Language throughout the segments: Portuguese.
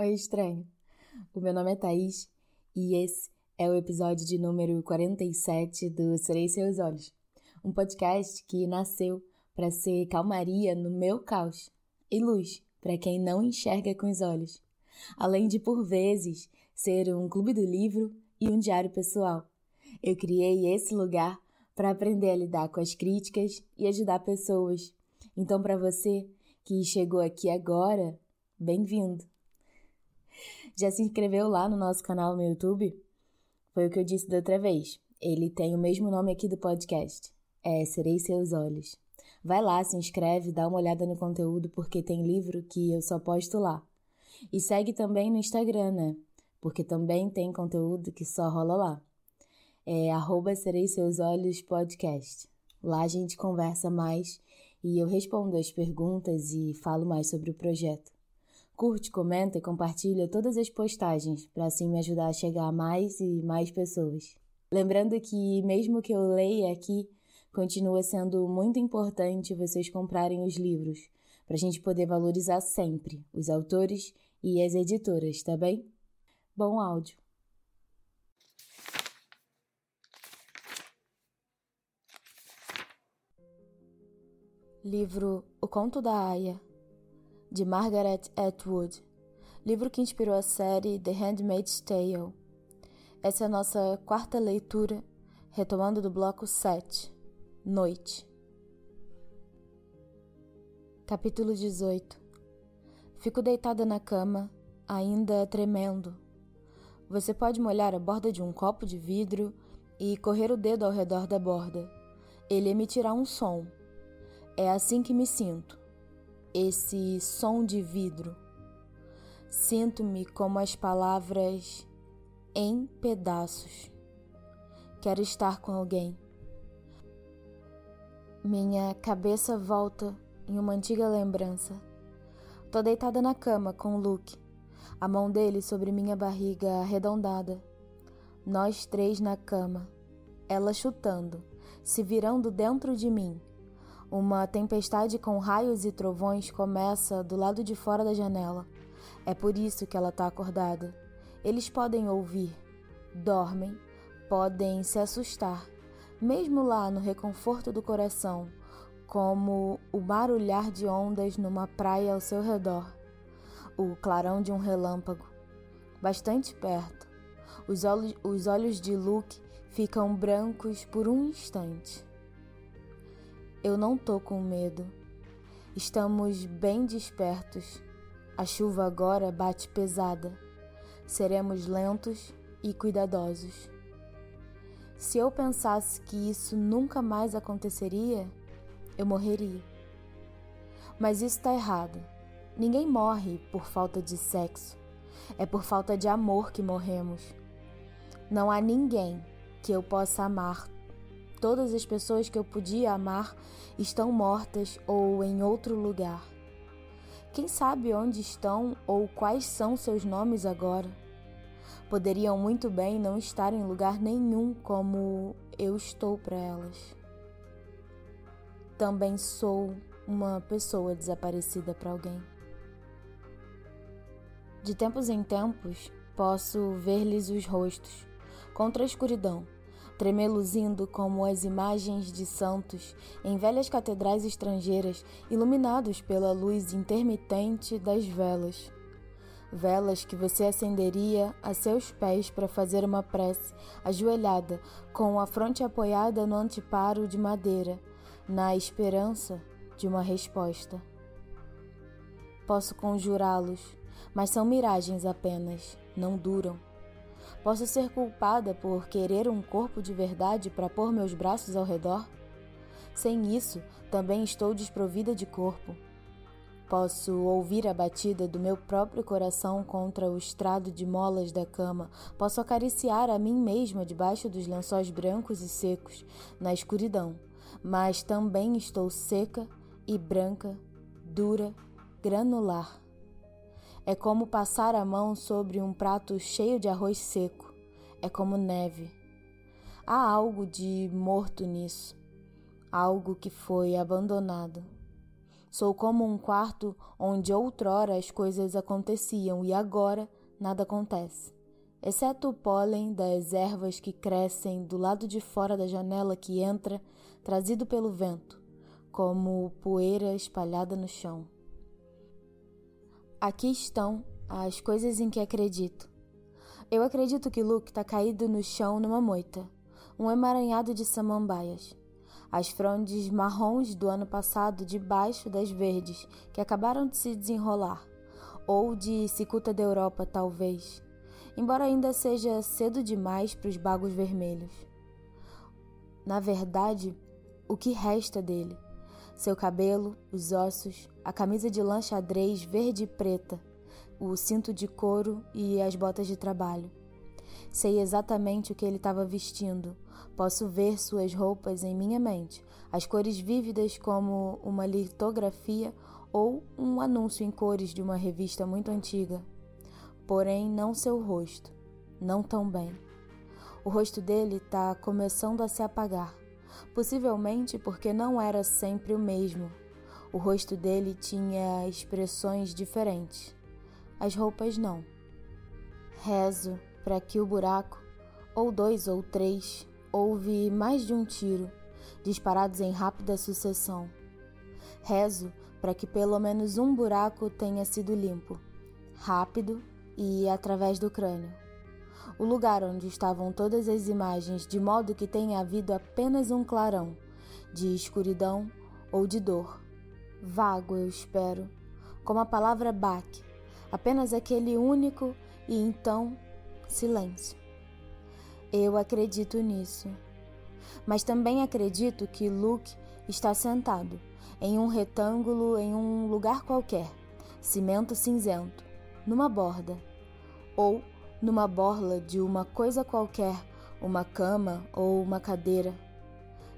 Oi, estranho. O meu nome é Thaís e esse é o episódio de número 47 do Serei Seus Olhos, um podcast que nasceu para ser calmaria no meu caos e luz para quem não enxerga com os olhos, além de, por vezes, ser um clube do livro e um diário pessoal. Eu criei esse lugar para aprender a lidar com as críticas e ajudar pessoas. Então, para você que chegou aqui agora, bem-vindo! Já se inscreveu lá no nosso canal no YouTube? Foi o que eu disse da outra vez. Ele tem o mesmo nome aqui do podcast. É Serei Seus Olhos. Vai lá, se inscreve, dá uma olhada no conteúdo, porque tem livro que eu só posto lá. E segue também no Instagram, né? Porque também tem conteúdo que só rola lá. É arroba Serei Seus Olhos Podcast. Lá a gente conversa mais e eu respondo as perguntas e falo mais sobre o projeto. Curte, comenta e compartilha todas as postagens para assim me ajudar a chegar a mais e mais pessoas. Lembrando que, mesmo que eu leia aqui, continua sendo muito importante vocês comprarem os livros, para a gente poder valorizar sempre os autores e as editoras, tá bem? Bom áudio! Livro O Conto da Aya, de Margaret Atwood, livro que inspirou a série The Handmaid's Tale. Essa é a nossa quarta leitura, retomando do bloco 7, Noite. Capítulo 18 Fico deitada na cama, ainda tremendo. Você pode molhar a borda de um copo de vidro e correr o dedo ao redor da borda. Ele emitirá um som. É assim que me sinto esse som de vidro. Sinto-me como as palavras em pedaços. Quero estar com alguém. Minha cabeça volta em uma antiga lembrança. Tô deitada na cama com Luke, a mão dele sobre minha barriga arredondada. Nós três na cama, ela chutando, se virando dentro de mim uma tempestade com raios e trovões começa do lado de fora da janela. É por isso que ela está acordada. Eles podem ouvir, dormem, podem se assustar, mesmo lá no reconforto do coração, como o barulhar de ondas numa praia ao seu redor, o clarão de um relâmpago. Bastante perto, os olhos, os olhos de Luke ficam brancos por um instante. Eu não tô com medo. Estamos bem despertos. A chuva agora bate pesada. Seremos lentos e cuidadosos. Se eu pensasse que isso nunca mais aconteceria, eu morreria. Mas isso está errado. Ninguém morre por falta de sexo. É por falta de amor que morremos. Não há ninguém que eu possa amar Todas as pessoas que eu podia amar estão mortas ou em outro lugar. Quem sabe onde estão ou quais são seus nomes agora? Poderiam muito bem não estar em lugar nenhum como eu estou para elas. Também sou uma pessoa desaparecida para alguém. De tempos em tempos, posso ver-lhes os rostos contra a escuridão tremeluzindo como as imagens de santos em velhas catedrais estrangeiras iluminados pela luz intermitente das velas. Velas que você acenderia a seus pés para fazer uma prece, ajoelhada, com a fronte apoiada no anteparo de madeira, na esperança de uma resposta. Posso conjurá-los, mas são miragens apenas, não duram. Posso ser culpada por querer um corpo de verdade para pôr meus braços ao redor? Sem isso, também estou desprovida de corpo. Posso ouvir a batida do meu próprio coração contra o estrado de molas da cama. Posso acariciar a mim mesma debaixo dos lençóis brancos e secos, na escuridão. Mas também estou seca e branca, dura, granular. É como passar a mão sobre um prato cheio de arroz seco. É como neve. Há algo de morto nisso, algo que foi abandonado. Sou como um quarto onde outrora as coisas aconteciam e agora nada acontece, exceto o pólen das ervas que crescem do lado de fora da janela que entra, trazido pelo vento, como poeira espalhada no chão. Aqui estão as coisas em que acredito. Eu acredito que Luke está caído no chão numa moita, um emaranhado de samambaias. As frondes marrons do ano passado debaixo das verdes que acabaram de se desenrolar, ou de cicuta da Europa, talvez, embora ainda seja cedo demais para os bagos vermelhos. Na verdade, o que resta dele? Seu cabelo, os ossos, a camisa de lã xadrez verde e preta, o cinto de couro e as botas de trabalho. Sei exatamente o que ele estava vestindo. Posso ver suas roupas em minha mente, as cores vívidas como uma litografia ou um anúncio em cores de uma revista muito antiga. Porém, não seu rosto, não tão bem. O rosto dele está começando a se apagar, possivelmente porque não era sempre o mesmo. O rosto dele tinha expressões diferentes as roupas não. Rezo para que o buraco, ou dois ou três, houve mais de um tiro, disparados em rápida sucessão. Rezo para que pelo menos um buraco tenha sido limpo, rápido e através do crânio. O lugar onde estavam todas as imagens, de modo que tenha havido apenas um clarão, de escuridão ou de dor. Vago, eu espero, como a palavra baque, apenas aquele único e então silêncio. Eu acredito nisso. Mas também acredito que Luke está sentado em um retângulo em um lugar qualquer, cimento cinzento, numa borda, ou numa borla de uma coisa qualquer, uma cama ou uma cadeira.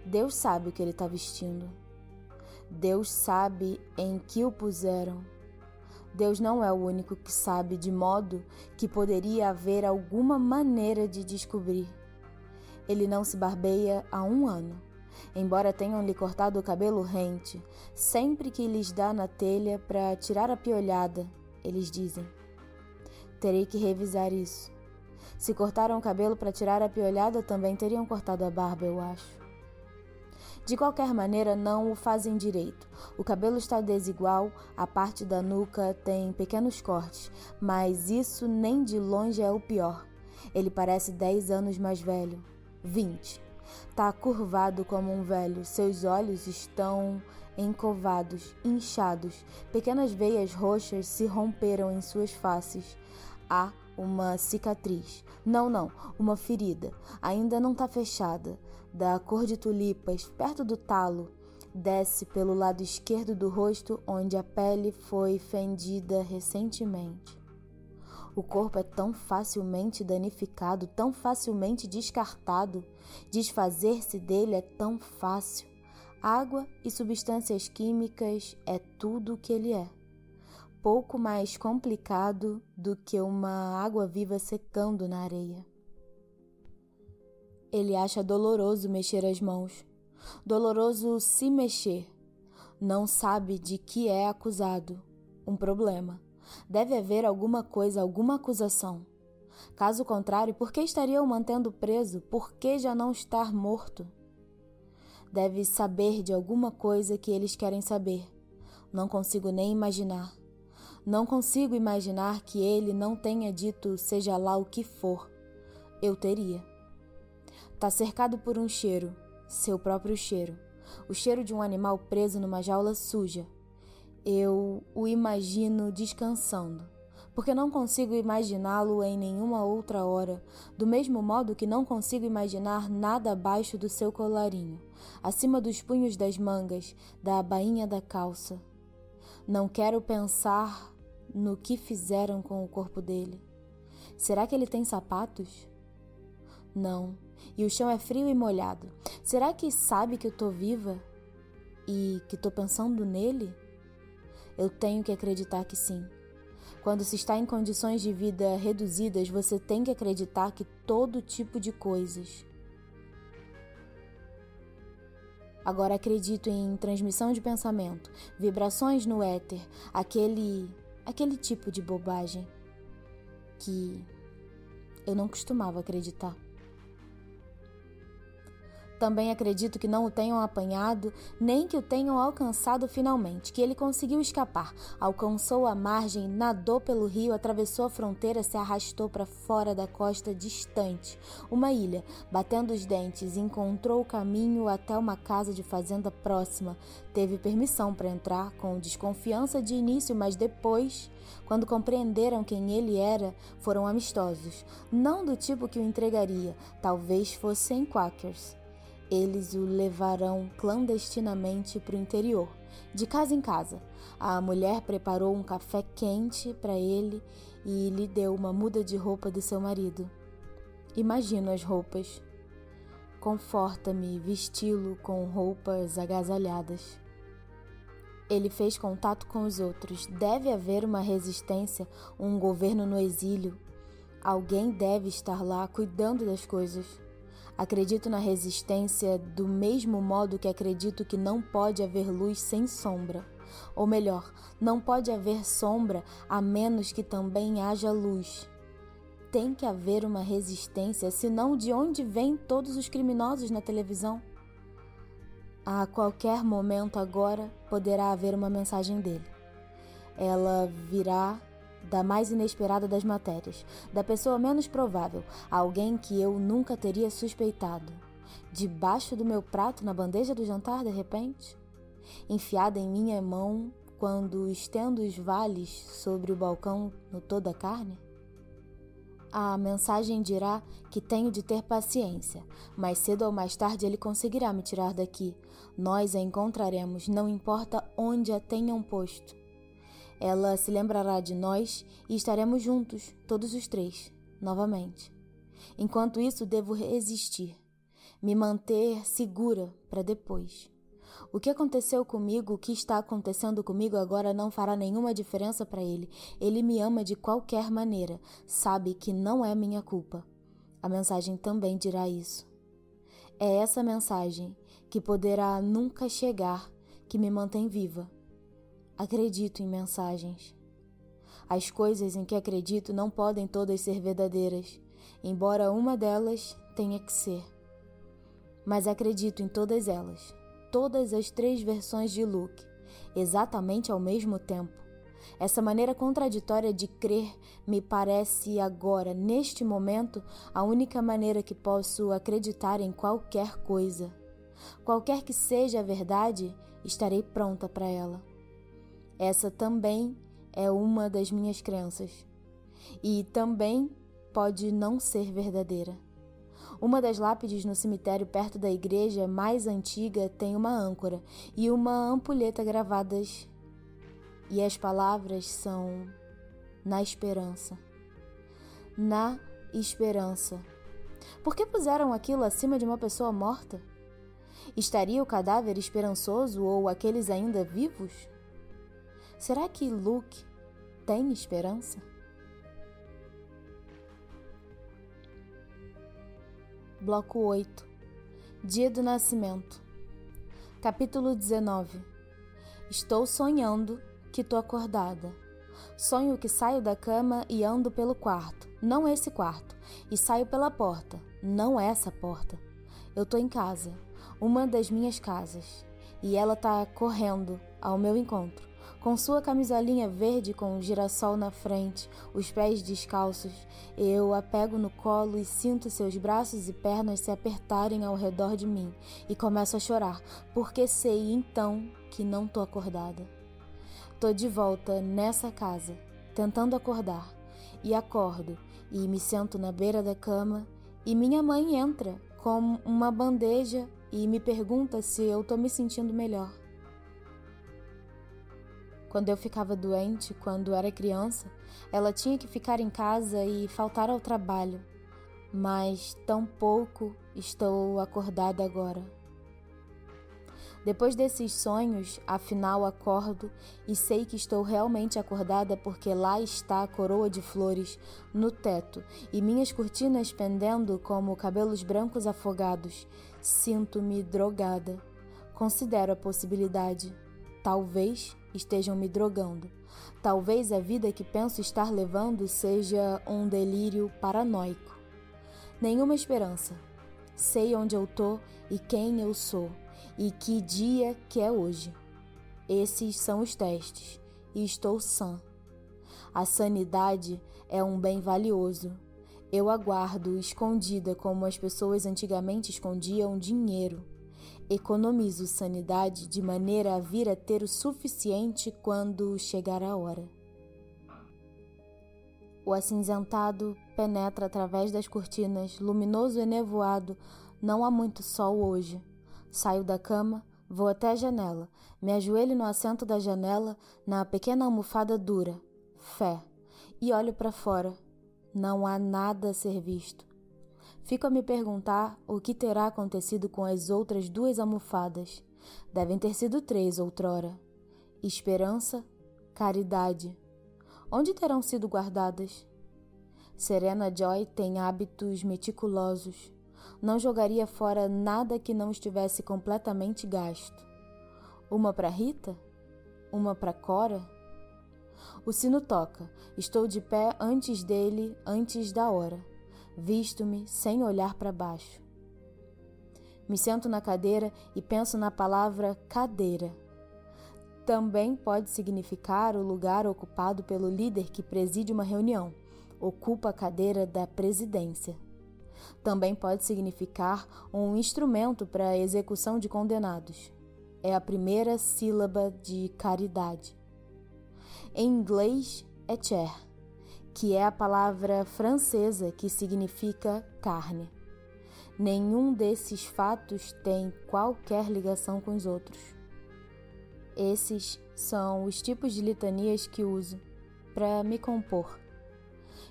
Deus sabe o que ele está vestindo. Deus sabe em que o puseram. Deus não é o único que sabe, de modo que poderia haver alguma maneira de descobrir. Ele não se barbeia há um ano, embora tenham lhe cortado o cabelo rente, sempre que lhes dá na telha para tirar a piolhada, eles dizem. Terei que revisar isso. Se cortaram o cabelo para tirar a piolhada, também teriam cortado a barba, eu acho. De qualquer maneira, não o fazem direito. O cabelo está desigual, a parte da nuca tem pequenos cortes, mas isso nem de longe é o pior. Ele parece 10 anos mais velho. 20. Está curvado como um velho, seus olhos estão encovados, inchados, pequenas veias roxas se romperam em suas faces. Há uma cicatriz. Não, não, uma ferida. Ainda não está fechada da cor de tulipas, perto do talo, desce pelo lado esquerdo do rosto onde a pele foi fendida recentemente. O corpo é tão facilmente danificado, tão facilmente descartado, desfazer-se dele é tão fácil. Água e substâncias químicas é tudo o que ele é. Pouco mais complicado do que uma água viva secando na areia. Ele acha doloroso mexer as mãos, doloroso se mexer. Não sabe de que é acusado. Um problema. Deve haver alguma coisa, alguma acusação. Caso contrário, por que estaria o mantendo preso? Por que já não estar morto? Deve saber de alguma coisa que eles querem saber. Não consigo nem imaginar. Não consigo imaginar que ele não tenha dito seja lá o que for. Eu teria. Está cercado por um cheiro, seu próprio cheiro, o cheiro de um animal preso numa jaula suja. Eu o imagino descansando, porque não consigo imaginá-lo em nenhuma outra hora, do mesmo modo que não consigo imaginar nada abaixo do seu colarinho, acima dos punhos das mangas, da bainha da calça. Não quero pensar no que fizeram com o corpo dele. Será que ele tem sapatos? Não e o chão é frio e molhado. Será que sabe que eu tô viva e que tô pensando nele? Eu tenho que acreditar que sim. Quando se está em condições de vida reduzidas, você tem que acreditar que todo tipo de coisas Agora acredito em transmissão de pensamento, vibrações no éter, aquele aquele tipo de bobagem que eu não costumava acreditar. Também acredito que não o tenham apanhado, nem que o tenham alcançado finalmente, que ele conseguiu escapar, alcançou a margem, nadou pelo rio, atravessou a fronteira, se arrastou para fora da costa distante, uma ilha, batendo os dentes, encontrou o caminho até uma casa de fazenda próxima. Teve permissão para entrar, com desconfiança de início, mas depois quando compreenderam quem ele era, foram amistosos, não do tipo que o entregaria, talvez fossem quakers. Eles o levarão clandestinamente para o interior, de casa em casa. A mulher preparou um café quente para ele e lhe deu uma muda de roupa de seu marido. Imagino as roupas. Conforta-me vesti-lo com roupas agasalhadas. Ele fez contato com os outros. Deve haver uma resistência, um governo no exílio. Alguém deve estar lá cuidando das coisas. Acredito na resistência do mesmo modo que acredito que não pode haver luz sem sombra. Ou melhor, não pode haver sombra a menos que também haja luz. Tem que haver uma resistência, senão de onde vêm todos os criminosos na televisão? A qualquer momento agora poderá haver uma mensagem dele. Ela virá da mais inesperada das matérias, da pessoa menos provável, alguém que eu nunca teria suspeitado. Debaixo do meu prato, na bandeja do jantar, de repente? Enfiada em minha mão quando estendo os vales sobre o balcão no toda a carne? A mensagem dirá que tenho de ter paciência, mas cedo ou mais tarde ele conseguirá me tirar daqui. Nós a encontraremos, não importa onde a tenham posto. Ela se lembrará de nós e estaremos juntos, todos os três, novamente. Enquanto isso, devo resistir, me manter segura para depois. O que aconteceu comigo, o que está acontecendo comigo agora não fará nenhuma diferença para ele. Ele me ama de qualquer maneira, sabe que não é minha culpa. A mensagem também dirá isso. É essa mensagem que poderá nunca chegar que me mantém viva Acredito em mensagens. As coisas em que acredito não podem todas ser verdadeiras, embora uma delas tenha que ser. Mas acredito em todas elas, todas as três versões de Luke, exatamente ao mesmo tempo. Essa maneira contraditória de crer me parece agora, neste momento, a única maneira que posso acreditar em qualquer coisa. Qualquer que seja a verdade, estarei pronta para ela. Essa também é uma das minhas crenças. E também pode não ser verdadeira. Uma das lápides no cemitério perto da igreja mais antiga tem uma âncora e uma ampulheta gravadas. E as palavras são na esperança. Na esperança. Por que puseram aquilo acima de uma pessoa morta? Estaria o cadáver esperançoso ou aqueles ainda vivos? Será que Luke tem esperança? Bloco 8 Dia do Nascimento. Capítulo 19 Estou sonhando que tô acordada. Sonho que saio da cama e ando pelo quarto, não esse quarto, e saio pela porta, não essa porta. Eu tô em casa, uma das minhas casas, e ela tá correndo ao meu encontro com sua camisolinha verde com um girassol na frente, os pés descalços, eu a pego no colo e sinto seus braços e pernas se apertarem ao redor de mim e começo a chorar, porque sei então que não tô acordada. Tô de volta nessa casa, tentando acordar, e acordo e me sento na beira da cama e minha mãe entra com uma bandeja e me pergunta se eu tô me sentindo melhor. Quando eu ficava doente, quando era criança, ela tinha que ficar em casa e faltar ao trabalho. Mas tão pouco estou acordada agora. Depois desses sonhos, afinal acordo e sei que estou realmente acordada porque lá está a coroa de flores no teto e minhas cortinas pendendo como cabelos brancos afogados. Sinto-me drogada Considero a possibilidade. Talvez estejam me drogando. Talvez a vida que penso estar levando seja um delírio paranoico. Nenhuma esperança. Sei onde eu tô e quem eu sou e que dia que é hoje. Esses são os testes e estou sã. A sanidade é um bem valioso. Eu aguardo escondida como as pessoas antigamente escondiam dinheiro. Economizo sanidade de maneira a vir a ter o suficiente quando chegar a hora. O acinzentado penetra através das cortinas, luminoso e nevoado. Não há muito sol hoje. Saio da cama, vou até a janela, me ajoelho no assento da janela, na pequena almofada dura. Fé. E olho para fora. Não há nada a ser visto. Fico a me perguntar o que terá acontecido com as outras duas almofadas. Devem ter sido três outrora. Esperança, caridade. Onde terão sido guardadas? Serena Joy tem hábitos meticulosos. Não jogaria fora nada que não estivesse completamente gasto. Uma para Rita? Uma para Cora? O sino toca. Estou de pé antes dele, antes da hora. Visto-me sem olhar para baixo. Me sento na cadeira e penso na palavra cadeira. Também pode significar o lugar ocupado pelo líder que preside uma reunião, ocupa a cadeira da presidência. Também pode significar um instrumento para a execução de condenados. É a primeira sílaba de caridade. Em inglês é chair, que é a palavra francesa que significa carne. Nenhum desses fatos tem qualquer ligação com os outros. Esses são os tipos de litanias que uso para me compor.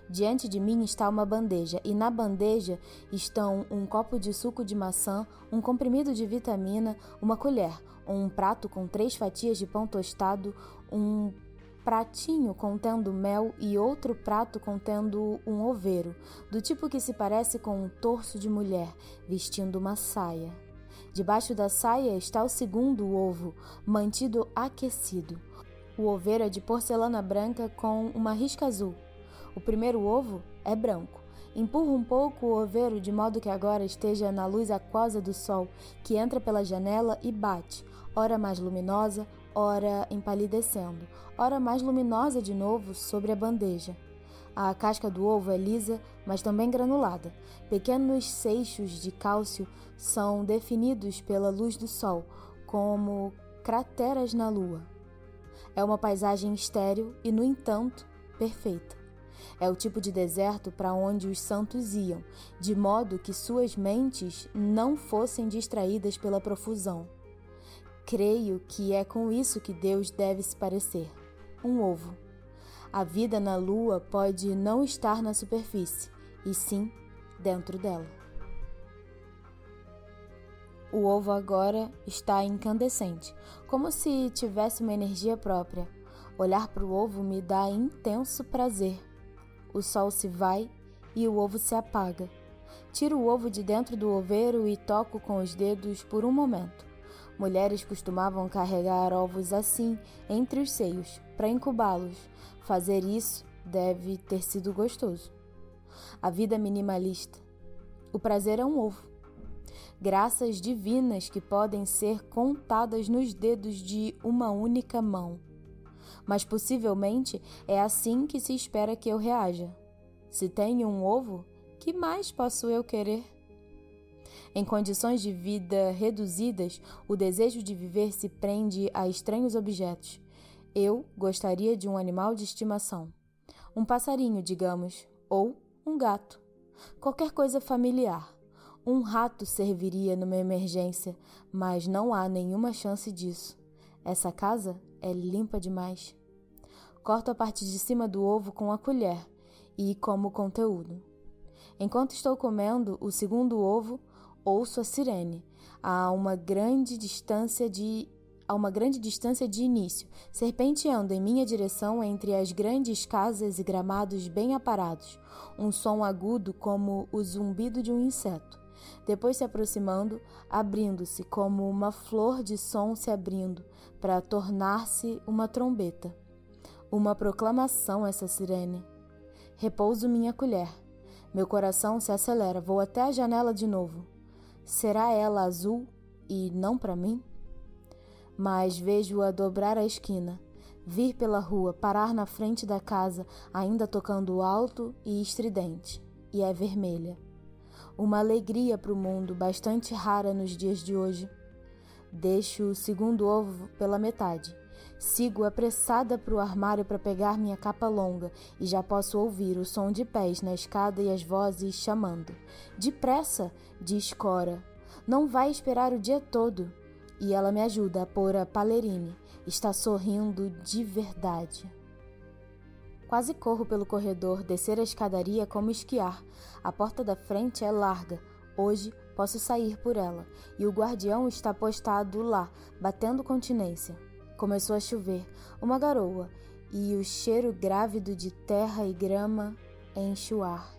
Diante de mim está uma bandeja, e na bandeja estão um copo de suco de maçã, um comprimido de vitamina, uma colher, um prato com três fatias de pão tostado, um pratinho contendo mel e outro prato contendo um oveiro, do tipo que se parece com um torso de mulher vestindo uma saia. Debaixo da saia está o segundo ovo, mantido aquecido. O oveiro é de porcelana branca com uma risca azul. O primeiro ovo é branco. Empurra um pouco o oveiro de modo que agora esteja na luz aquosa do sol, que entra pela janela e bate, ora mais luminosa, ora empalidecendo, ora mais luminosa de novo sobre a bandeja. A casca do ovo é lisa, mas também granulada. Pequenos seixos de cálcio são definidos pela luz do sol, como crateras na lua. É uma paisagem estéril e, no entanto, perfeita. É o tipo de deserto para onde os santos iam, de modo que suas mentes não fossem distraídas pela profusão. Creio que é com isso que Deus deve se parecer um ovo. A vida na lua pode não estar na superfície, e sim dentro dela. O ovo agora está incandescente, como se tivesse uma energia própria. Olhar para o ovo me dá intenso prazer. O sol se vai e o ovo se apaga. Tiro o ovo de dentro do oveiro e toco com os dedos por um momento. Mulheres costumavam carregar ovos assim, entre os seios, para incubá-los. Fazer isso deve ter sido gostoso. A vida minimalista. O prazer é um ovo. Graças divinas que podem ser contadas nos dedos de uma única mão. Mas possivelmente é assim que se espera que eu reaja. Se tenho um ovo, que mais posso eu querer? Em condições de vida reduzidas, o desejo de viver se prende a estranhos objetos. Eu gostaria de um animal de estimação. Um passarinho, digamos, ou um gato. Qualquer coisa familiar. Um rato serviria numa emergência, mas não há nenhuma chance disso. Essa casa é limpa demais. Corto a parte de cima do ovo com a colher e como conteúdo. Enquanto estou comendo o segundo ovo, ouço a sirene a uma grande distância de a uma grande distância de início, serpenteando em minha direção entre as grandes casas e gramados bem aparados, um som agudo como o zumbido de um inseto. depois se aproximando, abrindo-se como uma flor de som se abrindo para tornar-se uma trombeta. Uma proclamação essa sirene. Repouso minha colher. Meu coração se acelera, vou até a janela de novo. Será ela azul e não para mim? Mas vejo-a dobrar a esquina, vir pela rua, parar na frente da casa, ainda tocando alto e estridente, e é vermelha. Uma alegria para o mundo, bastante rara nos dias de hoje. Deixo o segundo ovo pela metade. Sigo apressada para o armário para pegar minha capa longa e já posso ouvir o som de pés na escada e as vozes chamando. Depressa, diz Cora. Não vai esperar o dia todo. E ela me ajuda a pôr a palerine. Está sorrindo de verdade. Quase corro pelo corredor, descer a escadaria como esquiar. A porta da frente é larga. Hoje posso sair por ela. E o guardião está postado lá, batendo continência. Começou a chover, uma garoa, e o cheiro grávido de terra e grama enche o ar.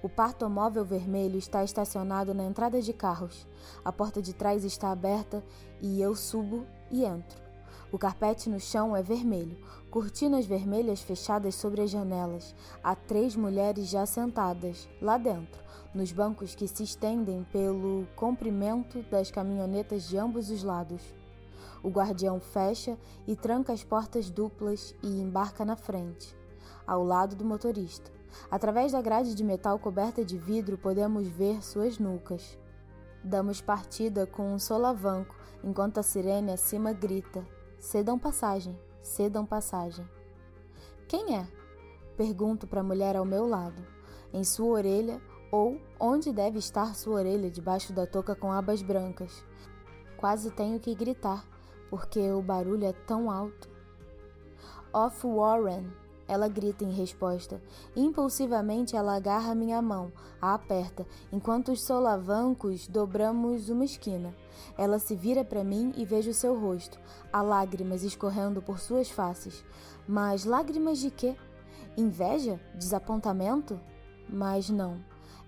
O partomóvel vermelho está estacionado na entrada de carros. A porta de trás está aberta e eu subo e entro. O carpete no chão é vermelho, cortinas vermelhas fechadas sobre as janelas. Há três mulheres já sentadas, lá dentro, nos bancos que se estendem pelo comprimento das caminhonetas de ambos os lados. O guardião fecha e tranca as portas duplas e embarca na frente, ao lado do motorista. Através da grade de metal coberta de vidro, podemos ver suas nucas. Damos partida com um solavanco, enquanto a sirene acima grita: Cedam passagem, cedam passagem. Quem é? Pergunto para a mulher ao meu lado. Em sua orelha, ou onde deve estar sua orelha debaixo da touca com abas brancas. Quase tenho que gritar, porque o barulho é tão alto. Off Warren, ela grita em resposta. Impulsivamente ela agarra minha mão, a aperta, enquanto os solavancos dobramos uma esquina. Ela se vira para mim e vejo seu rosto, há lágrimas escorrendo por suas faces. Mas lágrimas de quê? Inveja? Desapontamento? Mas não.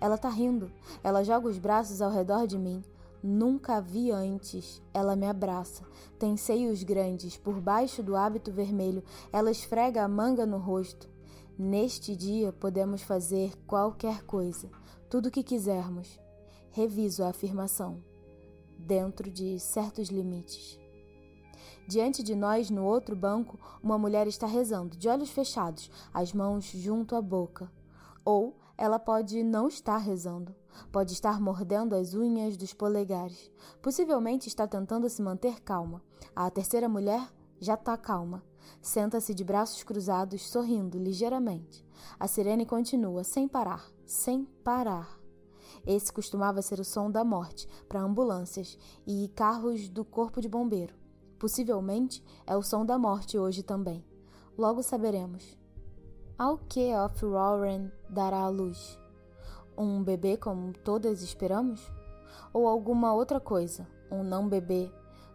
Ela tá rindo. Ela joga os braços ao redor de mim. Nunca vi antes. Ela me abraça. Tem seios grandes. Por baixo do hábito vermelho, ela esfrega a manga no rosto. Neste dia podemos fazer qualquer coisa, tudo o que quisermos. Reviso a afirmação. Dentro de certos limites. Diante de nós, no outro banco, uma mulher está rezando, de olhos fechados, as mãos junto à boca. Ou ela pode não estar rezando. Pode estar mordendo as unhas dos polegares. Possivelmente está tentando se manter calma. A terceira mulher já está calma. Senta-se de braços cruzados, sorrindo ligeiramente. A sirene continua, sem parar, sem parar. Esse costumava ser o som da morte para ambulâncias e carros do corpo de bombeiro. Possivelmente é o som da morte hoje também. Logo saberemos. Ao que Off Warren dará a luz? Um bebê como todas esperamos? Ou alguma outra coisa, um não bebê,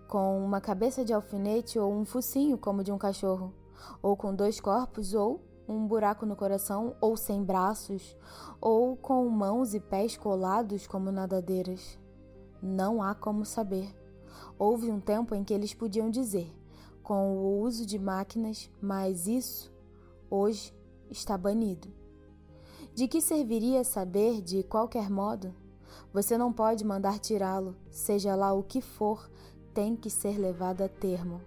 com uma cabeça de alfinete ou um focinho como de um cachorro, ou com dois corpos ou um buraco no coração, ou sem braços, ou com mãos e pés colados como nadadeiras. Não há como saber. Houve um tempo em que eles podiam dizer, com o uso de máquinas, mas isso, hoje, está banido. De que serviria saber de qualquer modo? Você não pode mandar tirá-lo, seja lá o que for, tem que ser levado a termo.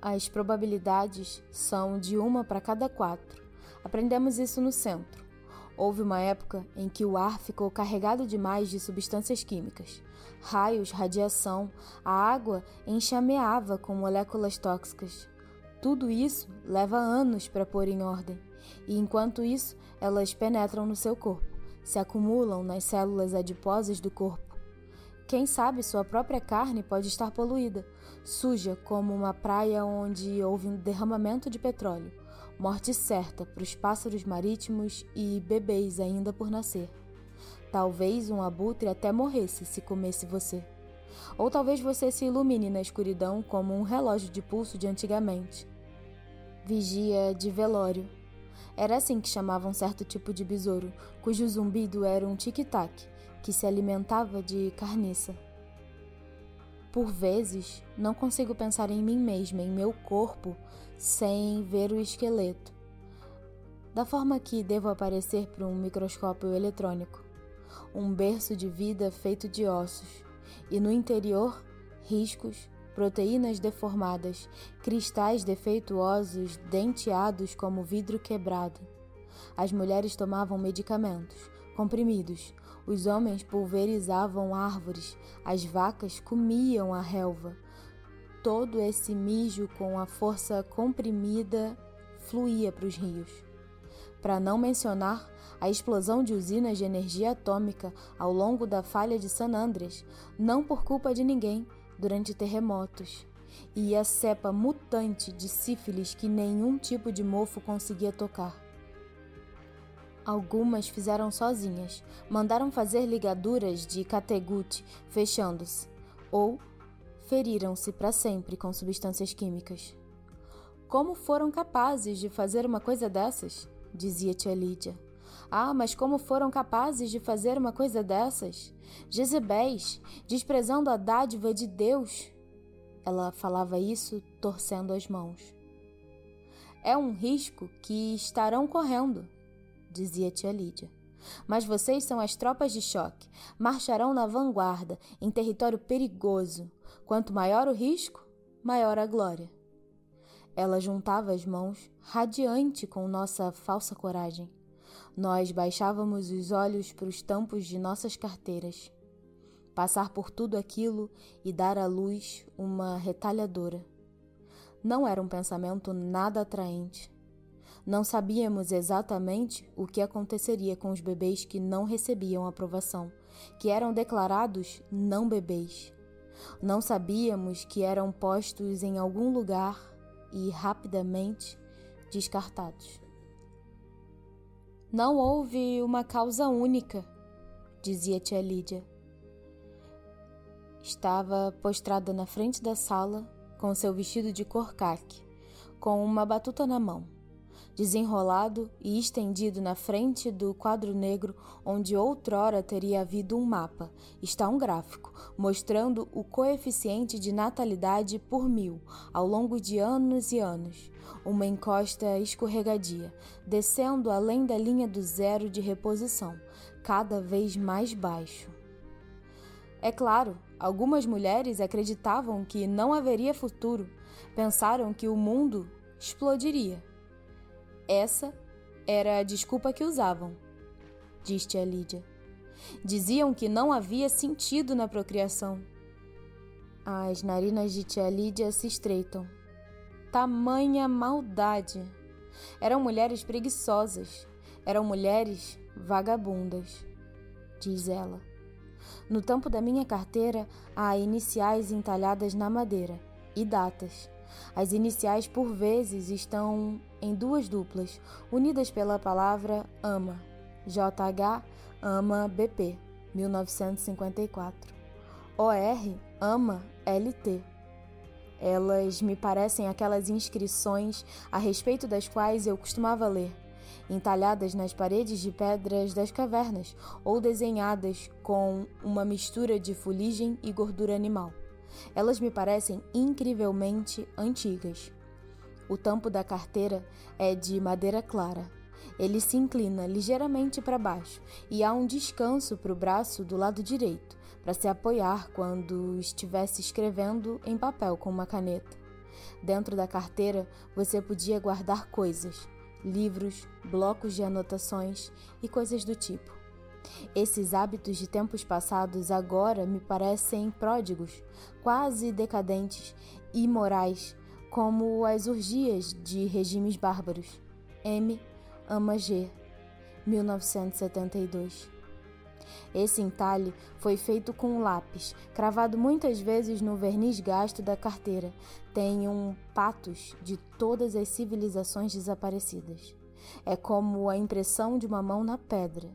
As probabilidades são de uma para cada quatro. Aprendemos isso no centro. Houve uma época em que o ar ficou carregado demais de substâncias químicas. Raios, radiação, a água enxameava com moléculas tóxicas. Tudo isso leva anos para pôr em ordem. E enquanto isso, elas penetram no seu corpo, se acumulam nas células adiposas do corpo. Quem sabe sua própria carne pode estar poluída, suja como uma praia onde houve um derramamento de petróleo, morte certa para os pássaros marítimos e bebês ainda por nascer. Talvez um abutre até morresse se comesse você. Ou talvez você se ilumine na escuridão como um relógio de pulso de antigamente. Vigia de velório Era assim que chamavam certo tipo de besouro, cujo zumbido era um tic-tac, que se alimentava de carniça. Por vezes, não consigo pensar em mim mesma, em meu corpo, sem ver o esqueleto, da forma que devo aparecer para um microscópio eletrônico. Um berço de vida feito de ossos, e no interior, riscos, proteínas deformadas, cristais defeituosos denteados como vidro quebrado. As mulheres tomavam medicamentos, comprimidos, os homens pulverizavam árvores, as vacas comiam a relva. Todo esse mijo com a força comprimida fluía para os rios. Para não mencionar a explosão de usinas de energia atômica ao longo da falha de San Andreas, não por culpa de ninguém, durante terremotos, e a cepa mutante de sífilis que nenhum tipo de mofo conseguia tocar. Algumas fizeram sozinhas, mandaram fazer ligaduras de categuti fechando-se, ou feriram-se para sempre com substâncias químicas. Como foram capazes de fazer uma coisa dessas? dizia tia Lídia. Ah, mas como foram capazes de fazer uma coisa dessas? Jezebéis, desprezando a dádiva de Deus. Ela falava isso torcendo as mãos. É um risco que estarão correndo, dizia tia Lídia. Mas vocês são as tropas de choque, marcharão na vanguarda, em território perigoso. Quanto maior o risco, maior a glória. Ela juntava as mãos, radiante com nossa falsa coragem. Nós baixávamos os olhos para os tampos de nossas carteiras. Passar por tudo aquilo e dar à luz uma retalhadora. Não era um pensamento nada atraente. Não sabíamos exatamente o que aconteceria com os bebês que não recebiam aprovação, que eram declarados não bebês. Não sabíamos que eram postos em algum lugar e rapidamente descartados. Não houve uma causa única, dizia tia Lídia. Estava postrada na frente da sala com seu vestido de cor caque, com uma batuta na mão, desenrolado e estendido na frente do quadro negro onde outrora teria havido um mapa, está um gráfico mostrando o coeficiente de natalidade por mil ao longo de anos e anos uma encosta escorregadia, descendo além da linha do zero de reposição, cada vez mais baixo. É claro, algumas mulheres acreditavam que não haveria futuro, pensaram que o mundo explodiria. Essa era a desculpa que usavam, disse a Lídia. Diziam que não havia sentido na procriação. As narinas de tia Lídia se estreitam tamanha maldade. Eram mulheres preguiçosas, eram mulheres vagabundas, diz ela. No tampo da minha carteira há iniciais entalhadas na madeira e datas. As iniciais, por vezes, estão em duas duplas, unidas pela palavra AMA, JH AMA BP, 1954. OR AMA LT, elas me parecem aquelas inscrições a respeito das quais eu costumava ler, entalhadas nas paredes de pedras das cavernas ou desenhadas com uma mistura de fuligem e gordura animal. Elas me parecem incrivelmente antigas. O tampo da carteira é de madeira clara. Ele se inclina ligeiramente para baixo e há um descanso para o braço do lado direito para se apoiar quando estivesse escrevendo em papel com uma caneta. Dentro da carteira você podia guardar coisas, livros, blocos de anotações e coisas do tipo. Esses hábitos de tempos passados agora me parecem pródigos, quase decadentes imorais, como as urgias de regimes bárbaros. M. Ama G. 1972 esse entalhe foi feito com lápis, cravado muitas vezes no verniz gasto da carteira. Tem um patos de todas as civilizações desaparecidas. É como a impressão de uma mão na pedra.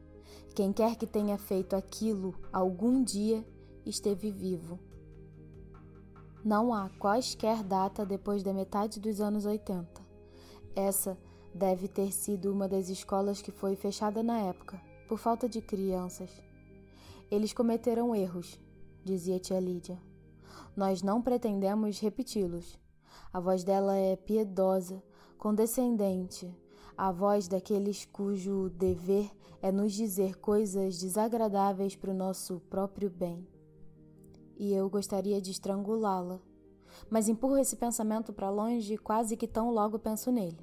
Quem quer que tenha feito aquilo algum dia esteve vivo. Não há quaisquer data depois da metade dos anos 80. Essa Deve ter sido uma das escolas que foi fechada na época, por falta de crianças. Eles cometeram erros, dizia tia Lídia. Nós não pretendemos repeti-los. A voz dela é piedosa, condescendente, a voz daqueles cujo dever é nos dizer coisas desagradáveis para o nosso próprio bem. E eu gostaria de estrangulá-la, mas empurro esse pensamento para longe quase que tão logo penso nele.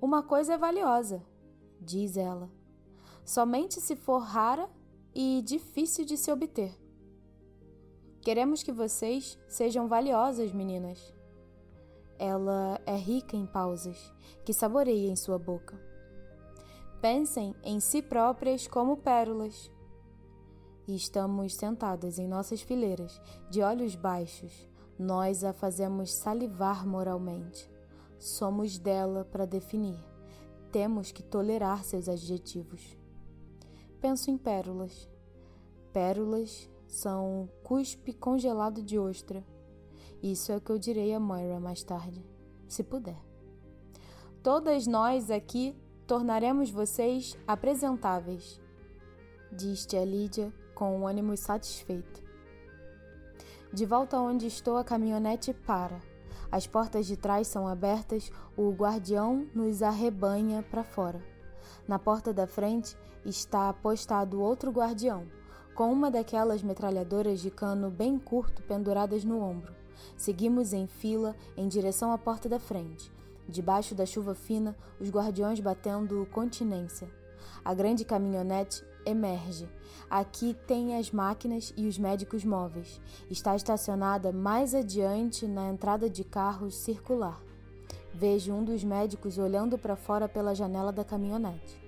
Uma coisa é valiosa, diz ela, somente se for rara e difícil de se obter. Queremos que vocês sejam valiosas, meninas. Ela é rica em pausas que saboreia em sua boca. Pensem em si próprias como pérolas. E estamos sentadas em nossas fileiras, de olhos baixos, nós a fazemos salivar moralmente. Somos dela para definir. Temos que tolerar seus adjetivos. Penso em pérolas. Pérolas são cuspe congelado de ostra. Isso é o que eu direi a Moira mais tarde, se puder. Todas nós aqui tornaremos vocês apresentáveis, disse a Lídia com um ânimo satisfeito. De volta onde estou, a caminhonete para. As portas de trás são abertas, o guardião nos arrebanha para fora. Na porta da frente está postado outro guardião, com uma daquelas metralhadoras de cano bem curto penduradas no ombro. Seguimos em fila em direção à porta da frente. Debaixo da chuva fina, os guardiões batendo continência. A grande caminhonete emerge. Aqui tem as máquinas e os médicos móveis. Está estacionada mais adiante na entrada de carros circular. Vejo um dos médicos olhando para fora pela janela da caminhonete.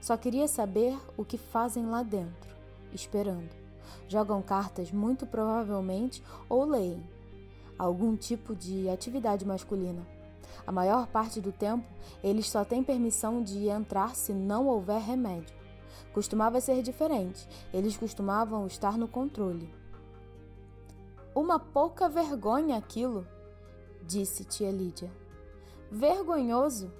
Só queria saber o que fazem lá dentro, esperando. Jogam cartas, muito provavelmente, ou leem. Algum tipo de atividade masculina. A maior parte do tempo, eles só têm permissão de entrar se não houver remédio. Costumava ser diferente, eles costumavam estar no controle. Uma pouca vergonha aquilo, disse tia Lídia. Vergonhoso?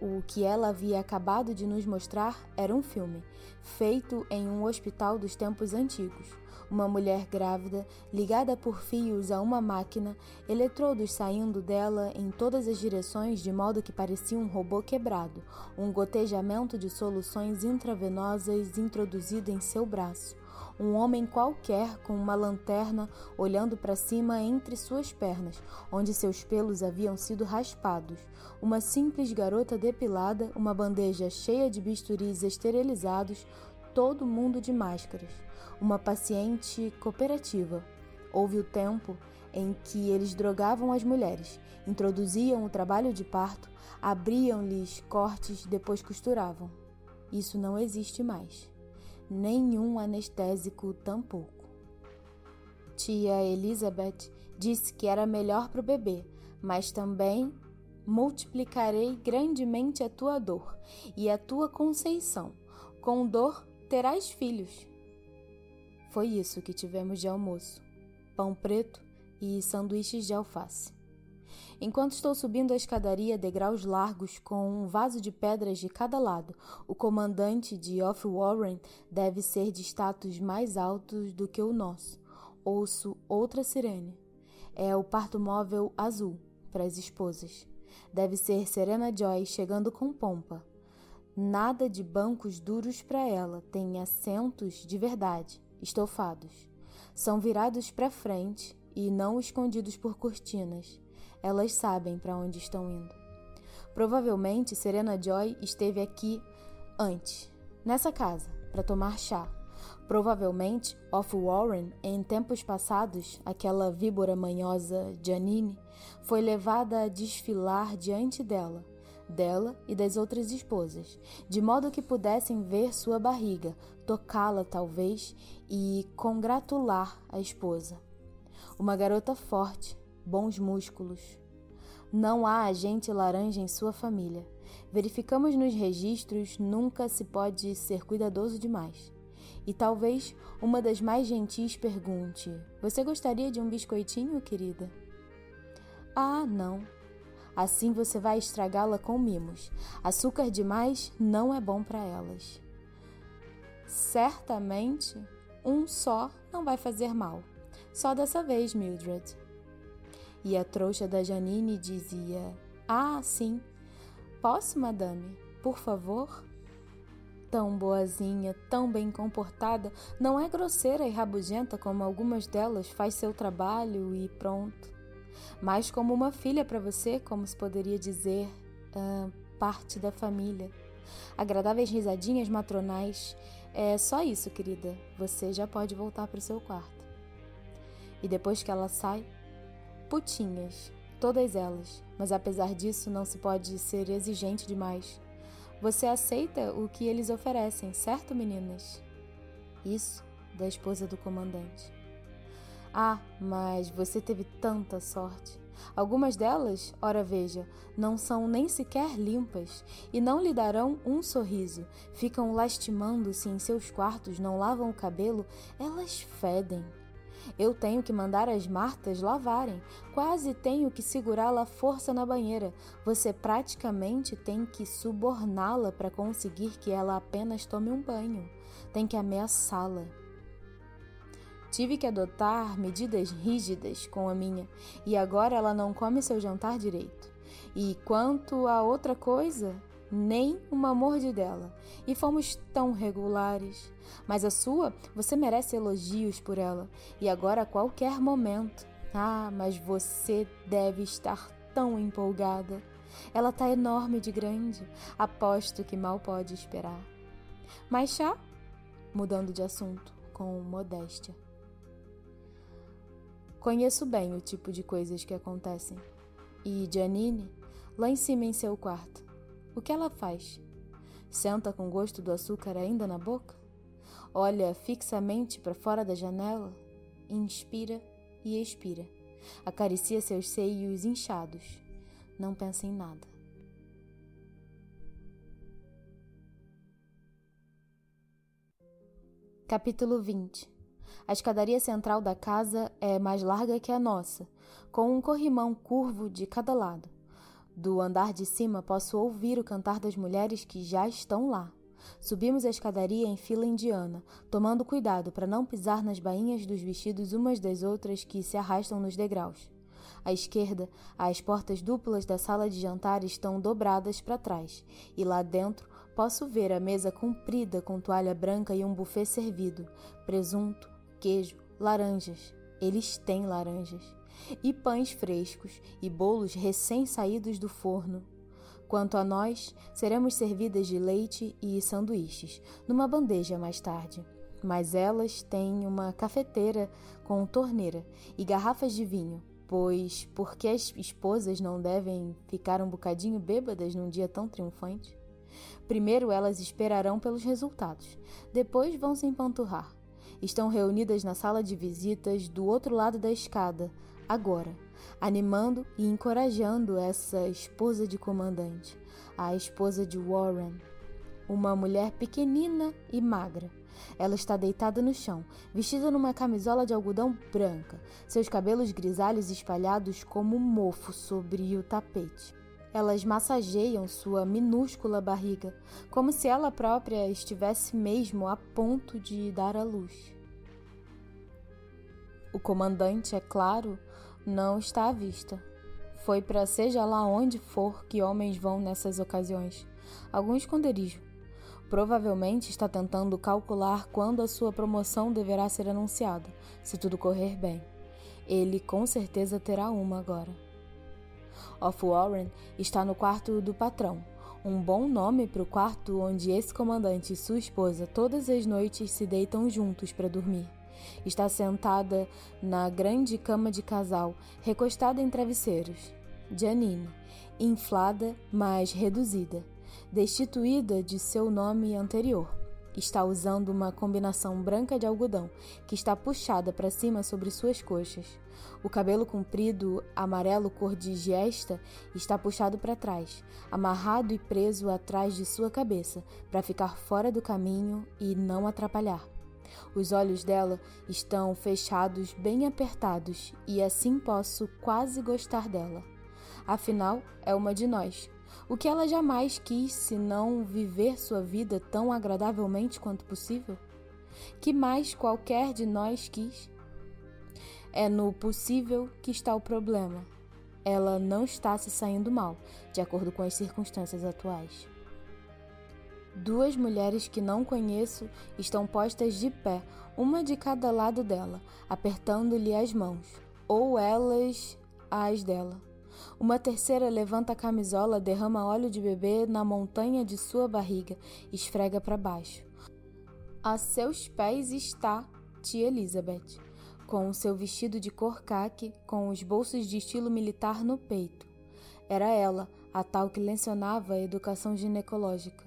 O que ela havia acabado de nos mostrar era um filme, feito em um hospital dos tempos antigos. Uma mulher grávida, ligada por fios a uma máquina, eletrodos saindo dela em todas as direções de modo que parecia um robô quebrado, um gotejamento de soluções intravenosas introduzido em seu braço. Um homem qualquer com uma lanterna olhando para cima entre suas pernas, onde seus pelos haviam sido raspados. Uma simples garota depilada, uma bandeja cheia de bisturis esterilizados, todo mundo de máscaras uma paciente cooperativa. Houve o tempo em que eles drogavam as mulheres, introduziam o trabalho de parto, abriam-lhes cortes, depois costuravam. Isso não existe mais. Nenhum anestésico tampouco. Tia Elizabeth disse que era melhor para o bebê, mas também multiplicarei grandemente a tua dor e a tua conceição. Com dor terás filhos. Foi isso que tivemos de almoço: pão preto e sanduíches de alface. Enquanto estou subindo a escadaria degraus largos com um vaso de pedras de cada lado, o comandante de Off Warren deve ser de status mais altos do que o nosso. Ouço outra sirene. É o parto móvel azul para as esposas. Deve ser Serena Joy chegando com pompa. Nada de bancos duros para ela, tem assentos de verdade estofados. São virados para frente e não escondidos por cortinas. Elas sabem para onde estão indo. Provavelmente Serena Joy esteve aqui antes, nessa casa, para tomar chá. Provavelmente Off Warren, em tempos passados, aquela víbora manhosa Janine, foi levada a desfilar diante dela, dela e das outras esposas, de modo que pudessem ver sua barriga, tocá-la talvez e congratular a esposa. Uma garota forte, bons músculos. Não há agente laranja em sua família. Verificamos nos registros, nunca se pode ser cuidadoso demais. E talvez uma das mais gentis pergunte: Você gostaria de um biscoitinho, querida? Ah, não. Assim você vai estragá-la com mimos. Açúcar demais não é bom para elas. Certamente, um só não vai fazer mal. Só dessa vez, Mildred. E a trouxa da Janine dizia: Ah, sim. Posso, madame? Por favor? Tão boazinha, tão bem comportada, não é grosseira e rabugenta como algumas delas, faz seu trabalho e pronto. Mas como uma filha para você, como se poderia dizer, uh, parte da família. Agradáveis risadinhas matronais. É só isso, querida. Você já pode voltar para o seu quarto. E depois que ela sai, putinhas, todas elas, mas apesar disso não se pode ser exigente demais. Você aceita o que eles oferecem, certo, meninas? Isso da esposa do comandante. Ah, mas você teve tanta sorte. Algumas delas, ora veja, não são nem sequer limpas e não lhe darão um sorriso. Ficam lastimando-se em seus quartos, não lavam o cabelo, elas fedem. Eu tenho que mandar as Martas lavarem. Quase tenho que segurá-la à força na banheira. Você praticamente tem que suborná-la para conseguir que ela apenas tome um banho. Tem que ameaçá-la. Tive que adotar medidas rígidas com a minha, e agora ela não come seu jantar direito. E quanto a outra coisa, nem uma mordidela. E fomos tão regulares. Mas a sua, você merece elogios por ela. E agora a qualquer momento. Ah, mas você deve estar tão empolgada. Ela tá enorme de grande. Aposto que mal pode esperar. Mas chá? Mudando de assunto, com modéstia. Conheço bem o tipo de coisas que acontecem. E Janine, lá em cima em seu quarto, o que ela faz? Senta com gosto do açúcar ainda na boca? Olha fixamente para fora da janela? Inspira e expira. Acaricia seus seios inchados. Não pensa em nada. Capítulo 20 A escadaria central da casa é mais larga que a nossa, com um corrimão curvo de cada lado. Do andar de cima posso ouvir o cantar das mulheres que já estão lá. Subimos a escadaria em fila indiana, tomando cuidado para não pisar nas bainhas dos vestidos umas das outras que se arrastam nos degraus. À esquerda, as portas duplas da sala de jantar estão dobradas para trás, e lá dentro posso ver a mesa comprida com toalha branca e um buffet servido, presunto, queijo, laranjas. Eles têm laranjas e pães frescos e bolos recém-saídos do forno. Quanto a nós, seremos servidas de leite e sanduíches, numa bandeja mais tarde. Mas elas têm uma cafeteira com torneira e garrafas de vinho, pois por que as esposas não devem ficar um bocadinho bêbadas num dia tão triunfante? Primeiro elas esperarão pelos resultados, depois vão se empanturrar. Estão reunidas na sala de visitas do outro lado da escada, agora, animando e encorajando essa esposa de comandante, a esposa de Warren, uma mulher pequenina e magra. Ela está deitada no chão, vestida numa camisola de algodão branca, seus cabelos grisalhos espalhados como mofo sobre o tapete. Elas massageiam sua minúscula barriga, como se ela própria estivesse mesmo a ponto de dar à luz. O comandante, é claro, não está à vista. Foi para seja lá onde for que homens vão nessas ocasiões algum esconderijo. Provavelmente está tentando calcular quando a sua promoção deverá ser anunciada, se tudo correr bem. Ele com certeza terá uma agora. Off Warren está no quarto do patrão, um bom nome para o quarto onde esse comandante e sua esposa todas as noites se deitam juntos para dormir. Está sentada na grande cama de casal, recostada em travesseiros. Janine, inflada, mas reduzida, destituída de seu nome anterior. Está usando uma combinação branca de algodão que está puxada para cima sobre suas coxas. O cabelo comprido, amarelo cor de gesta, está puxado para trás, amarrado e preso atrás de sua cabeça, para ficar fora do caminho e não atrapalhar. Os olhos dela estão fechados bem apertados e assim posso quase gostar dela. Afinal, é uma de nós. O que ela jamais quis se não viver sua vida tão agradavelmente quanto possível? Que mais qualquer de nós quis? É no possível que está o problema. Ela não está se saindo mal, de acordo com as circunstâncias atuais. Duas mulheres que não conheço estão postas de pé, uma de cada lado dela, apertando-lhe as mãos, ou elas as dela. Uma terceira levanta a camisola, derrama óleo de bebê na montanha de sua barriga, esfrega para baixo. A seus pés está tia Elizabeth, com o seu vestido de cor caque, com os bolsos de estilo militar no peito. Era ela, a tal que lecionava a educação ginecológica.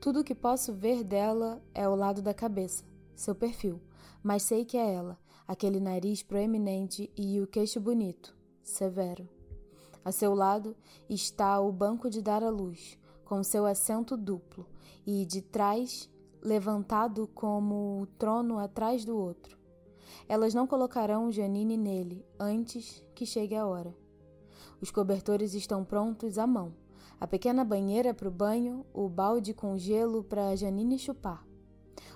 Tudo o que posso ver dela é o lado da cabeça, seu perfil, mas sei que é ela, aquele nariz proeminente e o queixo bonito, severo. A seu lado está o banco de dar à luz, com seu assento duplo, e de trás levantado como o trono atrás do outro. Elas não colocarão Janine nele antes que chegue a hora. Os cobertores estão prontos à mão a pequena banheira para o banho, o balde com gelo para Janine chupar.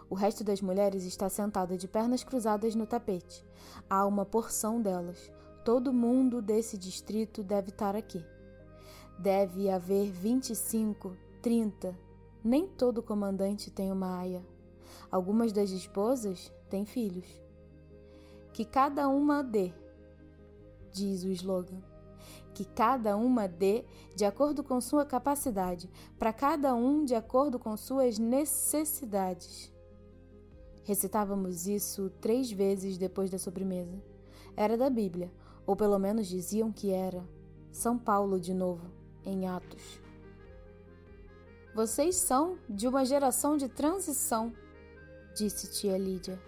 O resto das mulheres está sentada de pernas cruzadas no tapete. Há uma porção delas. Todo mundo desse distrito deve estar aqui. Deve haver 25, 30. Nem todo comandante tem uma aia. Algumas das esposas têm filhos. Que cada uma dê, diz o slogan que cada uma dê de acordo com sua capacidade, para cada um de acordo com suas necessidades. Recitávamos isso três vezes depois da sobremesa. Era da Bíblia, ou pelo menos diziam que era. São Paulo de novo, em Atos. Vocês são de uma geração de transição, disse tia Lídia.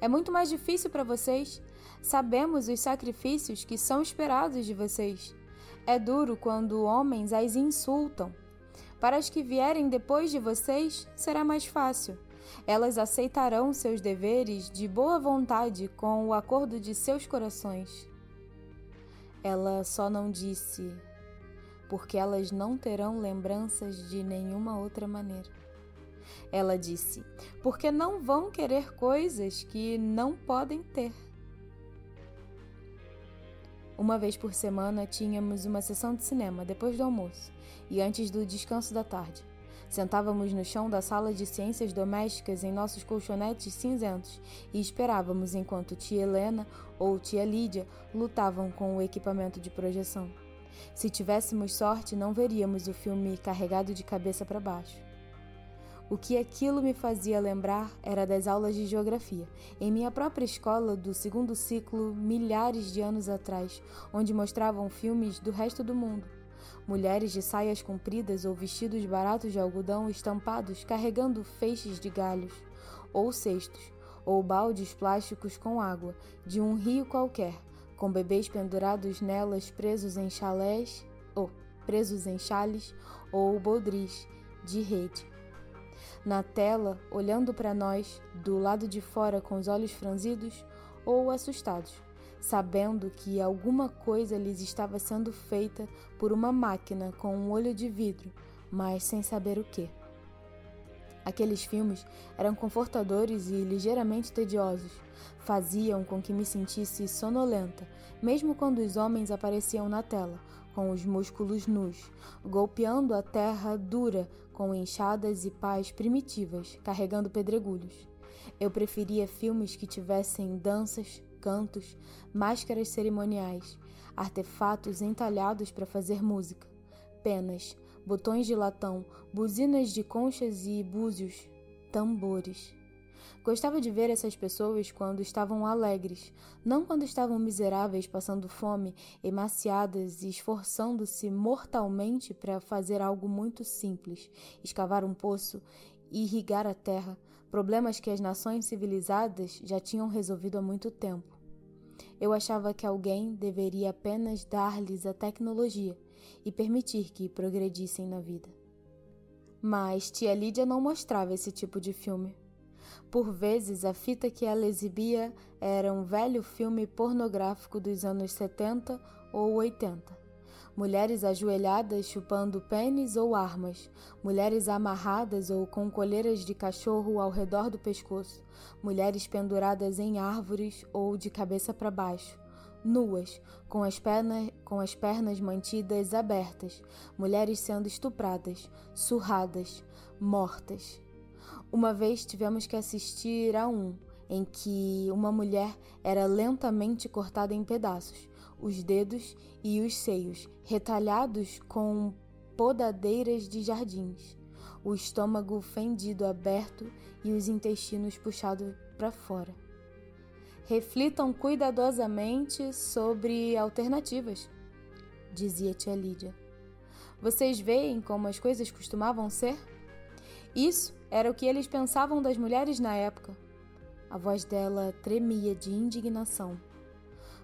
É muito mais difícil para vocês. Sabemos os sacrifícios que são esperados de vocês. É duro quando homens as insultam. Para as que vierem depois de vocês, será mais fácil. Elas aceitarão seus deveres de boa vontade com o acordo de seus corações. Ela só não disse, porque elas não terão lembranças de nenhuma outra maneira. Ela disse, porque não vão querer coisas que não podem ter. Uma vez por semana tínhamos uma sessão de cinema depois do almoço e antes do descanso da tarde. Sentávamos no chão da sala de ciências domésticas em nossos colchonetes cinzentos e esperávamos enquanto tia Helena ou tia Lídia lutavam com o equipamento de projeção. Se tivéssemos sorte, não veríamos o filme carregado de cabeça para baixo. O que aquilo me fazia lembrar era das aulas de geografia, em minha própria escola do segundo ciclo, milhares de anos atrás, onde mostravam filmes do resto do mundo. Mulheres de saias compridas ou vestidos baratos de algodão estampados carregando feixes de galhos, ou cestos, ou baldes plásticos com água, de um rio qualquer, com bebês pendurados nelas presos em chalés, ou presos em chales, ou boldris de rede na tela, olhando para nós, do lado de fora com os olhos franzidos ou assustados, sabendo que alguma coisa lhes estava sendo feita por uma máquina com um olho de vidro, mas sem saber o que. Aqueles filmes eram confortadores e ligeiramente tediosos. Faziam com que me sentisse sonolenta, mesmo quando os homens apareciam na tela, com os músculos nus, golpeando a terra dura com enxadas e pás primitivas, carregando pedregulhos. Eu preferia filmes que tivessem danças, cantos, máscaras cerimoniais, artefatos entalhados para fazer música, penas, botões de latão, buzinas de conchas e búzios, tambores. Gostava de ver essas pessoas quando estavam alegres, não quando estavam miseráveis, passando fome, emaciadas e esforçando-se mortalmente para fazer algo muito simples: escavar um poço e irrigar a terra, problemas que as nações civilizadas já tinham resolvido há muito tempo. Eu achava que alguém deveria apenas dar-lhes a tecnologia e permitir que progredissem na vida. Mas tia Lídia não mostrava esse tipo de filme. Por vezes, a fita que ela exibia era um velho filme pornográfico dos anos 70 ou 80. mulheres ajoelhadas chupando pênis ou armas, mulheres amarradas ou com coleiras de cachorro ao redor do pescoço, mulheres penduradas em árvores ou de cabeça para baixo, nuas, com as, pernas, com as pernas mantidas abertas, mulheres sendo estupradas, surradas, mortas. Uma vez tivemos que assistir a um em que uma mulher era lentamente cortada em pedaços, os dedos e os seios retalhados com podadeiras de jardins, o estômago fendido aberto e os intestinos puxados para fora. Reflitam cuidadosamente sobre alternativas, dizia tia Lídia. Vocês veem como as coisas costumavam ser? Isso era o que eles pensavam das mulheres na época. A voz dela tremia de indignação.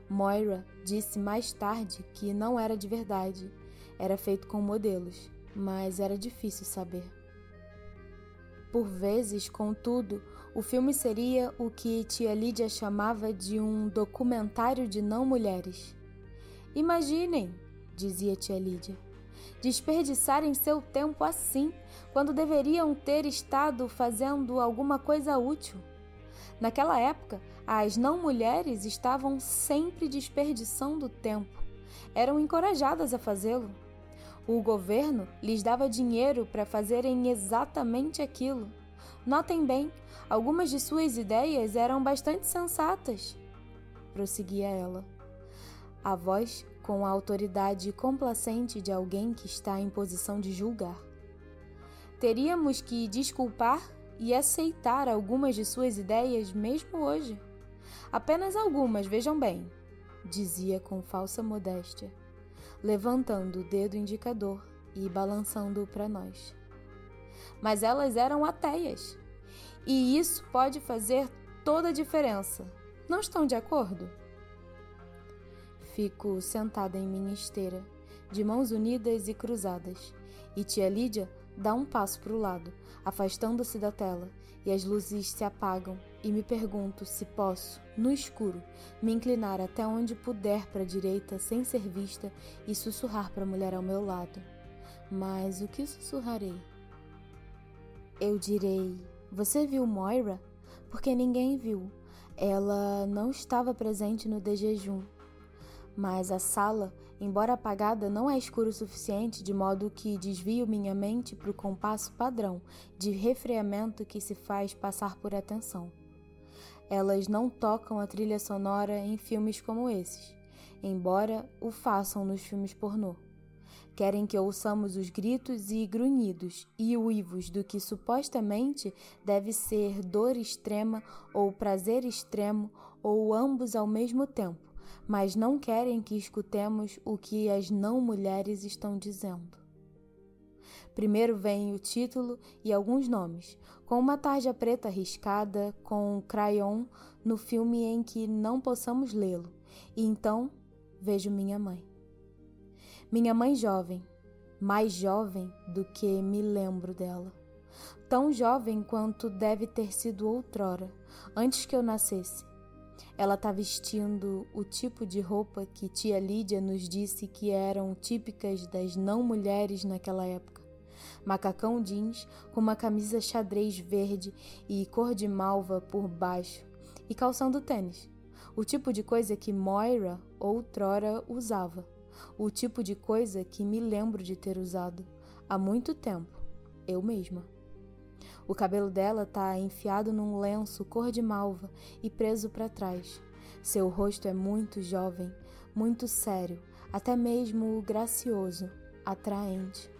Moira disse mais tarde que não era de verdade, era feito com modelos, mas era difícil saber. Por vezes, contudo, o filme seria o que tia Lídia chamava de um documentário de não mulheres. Imaginem, dizia tia Lídia, desperdiçarem seu tempo assim, quando deveriam ter estado fazendo alguma coisa útil. Naquela época, as não mulheres estavam sempre desperdiçando tempo. Eram encorajadas a fazê-lo. O governo lhes dava dinheiro para fazerem exatamente aquilo. Notem bem, algumas de suas ideias eram bastante sensatas, prosseguia ela. A voz com a autoridade complacente de alguém que está em posição de julgar. Teríamos que desculpar e aceitar algumas de suas ideias mesmo hoje. Apenas algumas, vejam bem, dizia com falsa modéstia, levantando o dedo indicador e balançando-o para nós mas elas eram ateias. E isso pode fazer toda a diferença. Não estão de acordo? Fico sentada em minha esteira, de mãos unidas e cruzadas, e tia Lídia dá um passo para o lado, afastando-se da tela, e as luzes se apagam, e me pergunto se posso, no escuro, me inclinar até onde puder para a direita sem ser vista e sussurrar para a mulher ao meu lado. Mas o que sussurrarei? Eu direi: Você viu Moira? Porque ninguém viu. Ela não estava presente no de jejum. Mas a sala, embora apagada, não é escuro o suficiente de modo que desvio minha mente para o compasso padrão de refreamento que se faz passar por atenção. Elas não tocam a trilha sonora em filmes como esses, embora o façam nos filmes pornô. Querem que ouçamos os gritos e grunhidos e uivos do que supostamente deve ser dor extrema ou prazer extremo ou ambos ao mesmo tempo, mas não querem que escutemos o que as não mulheres estão dizendo. Primeiro vem o título e alguns nomes, com uma tarja preta riscada com crayon no filme em que não possamos lê-lo, e então vejo minha mãe. Minha mãe jovem, mais jovem do que me lembro dela. Tão jovem quanto deve ter sido outrora, antes que eu nascesse. Ela está vestindo o tipo de roupa que tia Lídia nos disse que eram típicas das não mulheres naquela época. Macacão jeans com uma camisa xadrez verde e cor de malva por baixo e calçando tênis. O tipo de coisa que Moira outrora usava o tipo de coisa que me lembro de ter usado há muito tempo, eu mesma. O cabelo dela está enfiado num lenço cor de malva e preso para trás. Seu rosto é muito jovem, muito sério, até mesmo gracioso, atraente.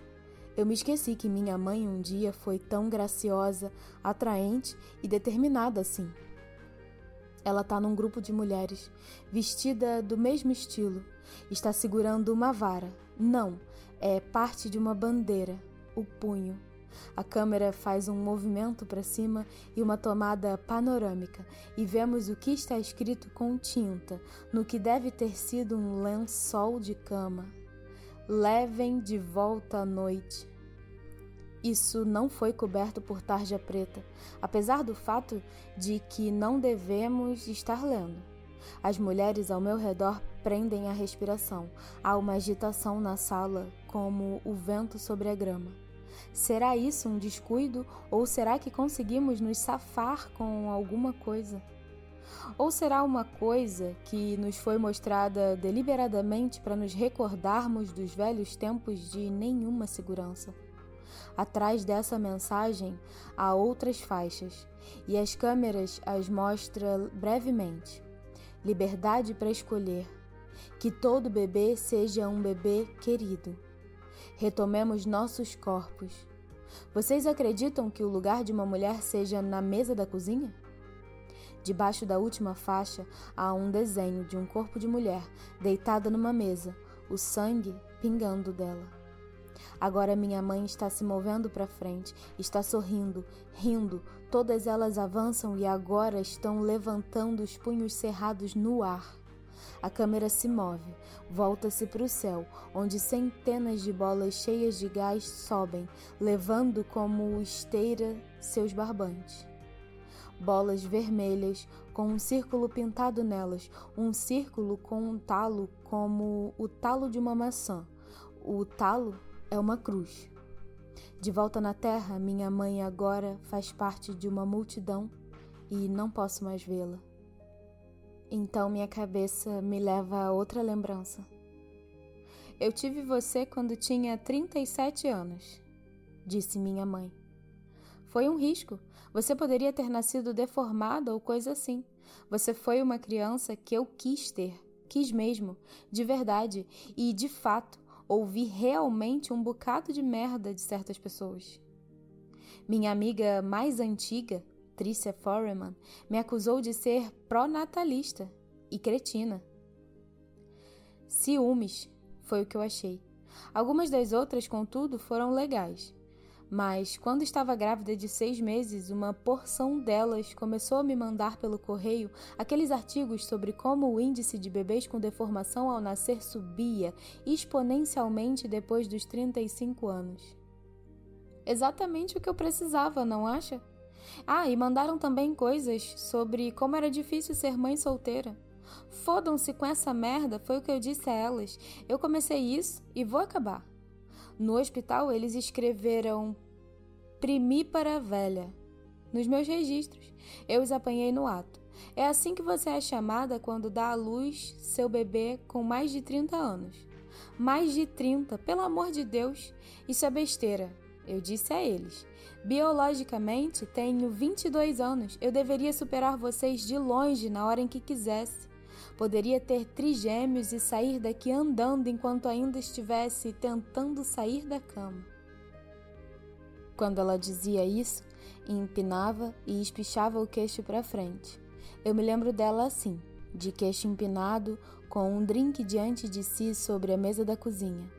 Eu me esqueci que minha mãe um dia foi tão graciosa, atraente e determinada assim. Ela está num grupo de mulheres, vestida do mesmo estilo, Está segurando uma vara. Não, é parte de uma bandeira, o punho. A câmera faz um movimento para cima e uma tomada panorâmica, e vemos o que está escrito com tinta no que deve ter sido um lençol de cama. Levem de volta à noite. Isso não foi coberto por tarja preta, apesar do fato de que não devemos estar lendo. As mulheres ao meu redor prendem a respiração. Há uma agitação na sala, como o vento sobre a grama. Será isso um descuido ou será que conseguimos nos safar com alguma coisa? Ou será uma coisa que nos foi mostrada deliberadamente para nos recordarmos dos velhos tempos de nenhuma segurança? Atrás dessa mensagem há outras faixas, e as câmeras as mostram brevemente. Liberdade para escolher. Que todo bebê seja um bebê querido. Retomemos nossos corpos. Vocês acreditam que o lugar de uma mulher seja na mesa da cozinha? Debaixo da última faixa há um desenho de um corpo de mulher deitada numa mesa, o sangue pingando dela. Agora minha mãe está se movendo para frente, está sorrindo, rindo. Todas elas avançam e agora estão levantando os punhos cerrados no ar. A câmera se move, volta-se para o céu, onde centenas de bolas cheias de gás sobem, levando como esteira seus barbantes bolas vermelhas com um círculo pintado nelas, um círculo com um talo como o talo de uma maçã. O talo é uma cruz. De volta na terra, minha mãe agora faz parte de uma multidão e não posso mais vê-la. Então minha cabeça me leva a outra lembrança. Eu tive você quando tinha 37 anos, disse minha mãe. Foi um risco. Você poderia ter nascido deformada ou coisa assim. Você foi uma criança que eu quis ter, quis mesmo, de verdade, e de fato ouvi realmente um bocado de merda de certas pessoas. Minha amiga mais antiga, Tricia Foreman, me acusou de ser pró-natalista e cretina. Ciúmes foi o que eu achei. Algumas das outras, contudo, foram legais. Mas, quando estava grávida de seis meses, uma porção delas começou a me mandar pelo correio aqueles artigos sobre como o índice de bebês com deformação ao nascer subia exponencialmente depois dos 35 anos. Exatamente o que eu precisava, não acha? Ah, e mandaram também coisas sobre como era difícil ser mãe solteira. Fodam-se com essa merda, foi o que eu disse a elas. Eu comecei isso e vou acabar. No hospital, eles escreveram primípara velha. Nos meus registros, eu os apanhei no ato. É assim que você é chamada quando dá à luz seu bebê com mais de 30 anos. Mais de 30, pelo amor de Deus, isso é besteira. Eu disse a eles. Biologicamente, tenho 22 anos. Eu deveria superar vocês de longe na hora em que quisesse. Poderia ter trigêmeos e sair daqui andando enquanto ainda estivesse tentando sair da cama. Quando ela dizia isso, empinava e espichava o queixo para frente. Eu me lembro dela assim, de queixo empinado, com um drink diante de si sobre a mesa da cozinha.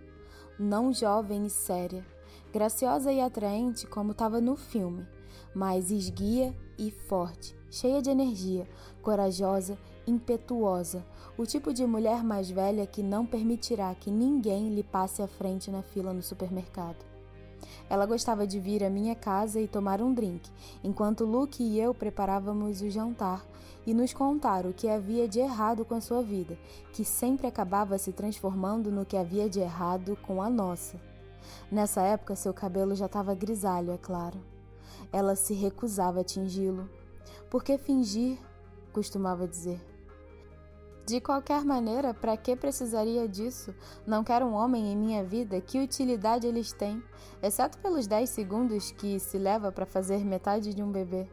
Não jovem e séria, graciosa e atraente como estava no filme, mas esguia e forte, cheia de energia, corajosa impetuosa, o tipo de mulher mais velha que não permitirá que ninguém lhe passe à frente na fila no supermercado. Ela gostava de vir à minha casa e tomar um drink, enquanto Luke e eu preparávamos o jantar e nos contar o que havia de errado com a sua vida, que sempre acabava se transformando no que havia de errado com a nossa. Nessa época, seu cabelo já estava grisalho, é claro. Ela se recusava a tingi-lo. Por que fingir? costumava dizer. De qualquer maneira, para que precisaria disso? Não quero um homem em minha vida. Que utilidade eles têm? Exceto pelos 10 segundos que se leva para fazer metade de um bebê.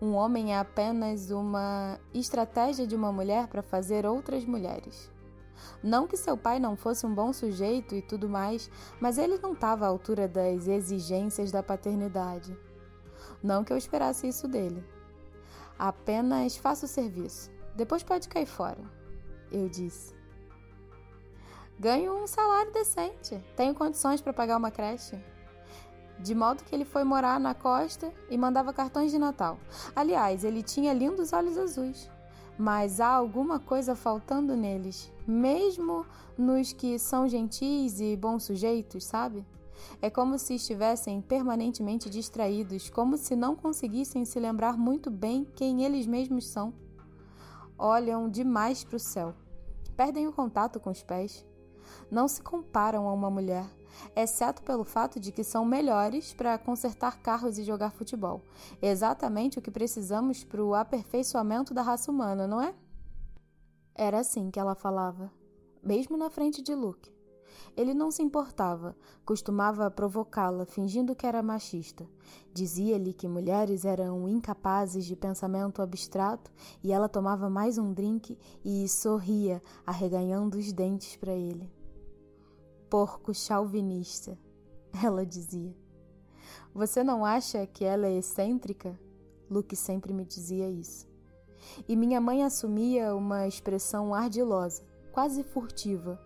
Um homem é apenas uma estratégia de uma mulher para fazer outras mulheres. Não que seu pai não fosse um bom sujeito e tudo mais, mas ele não estava à altura das exigências da paternidade. Não que eu esperasse isso dele. Apenas faça o serviço. Depois pode cair fora, eu disse. Ganho um salário decente, tenho condições para pagar uma creche. De modo que ele foi morar na costa e mandava cartões de Natal. Aliás, ele tinha lindos olhos azuis. Mas há alguma coisa faltando neles, mesmo nos que são gentis e bons sujeitos, sabe? É como se estivessem permanentemente distraídos, como se não conseguissem se lembrar muito bem quem eles mesmos são. Olham demais para o céu. Perdem o contato com os pés. Não se comparam a uma mulher, exceto pelo fato de que são melhores para consertar carros e jogar futebol. Exatamente o que precisamos para o aperfeiçoamento da raça humana, não é? Era assim que ela falava, mesmo na frente de Luke. Ele não se importava, costumava provocá-la, fingindo que era machista. Dizia-lhe que mulheres eram incapazes de pensamento abstrato e ela tomava mais um drink e sorria, arreganhando os dentes para ele. Porco chauvinista, ela dizia. Você não acha que ela é excêntrica? Luke sempre me dizia isso. E minha mãe assumia uma expressão ardilosa, quase furtiva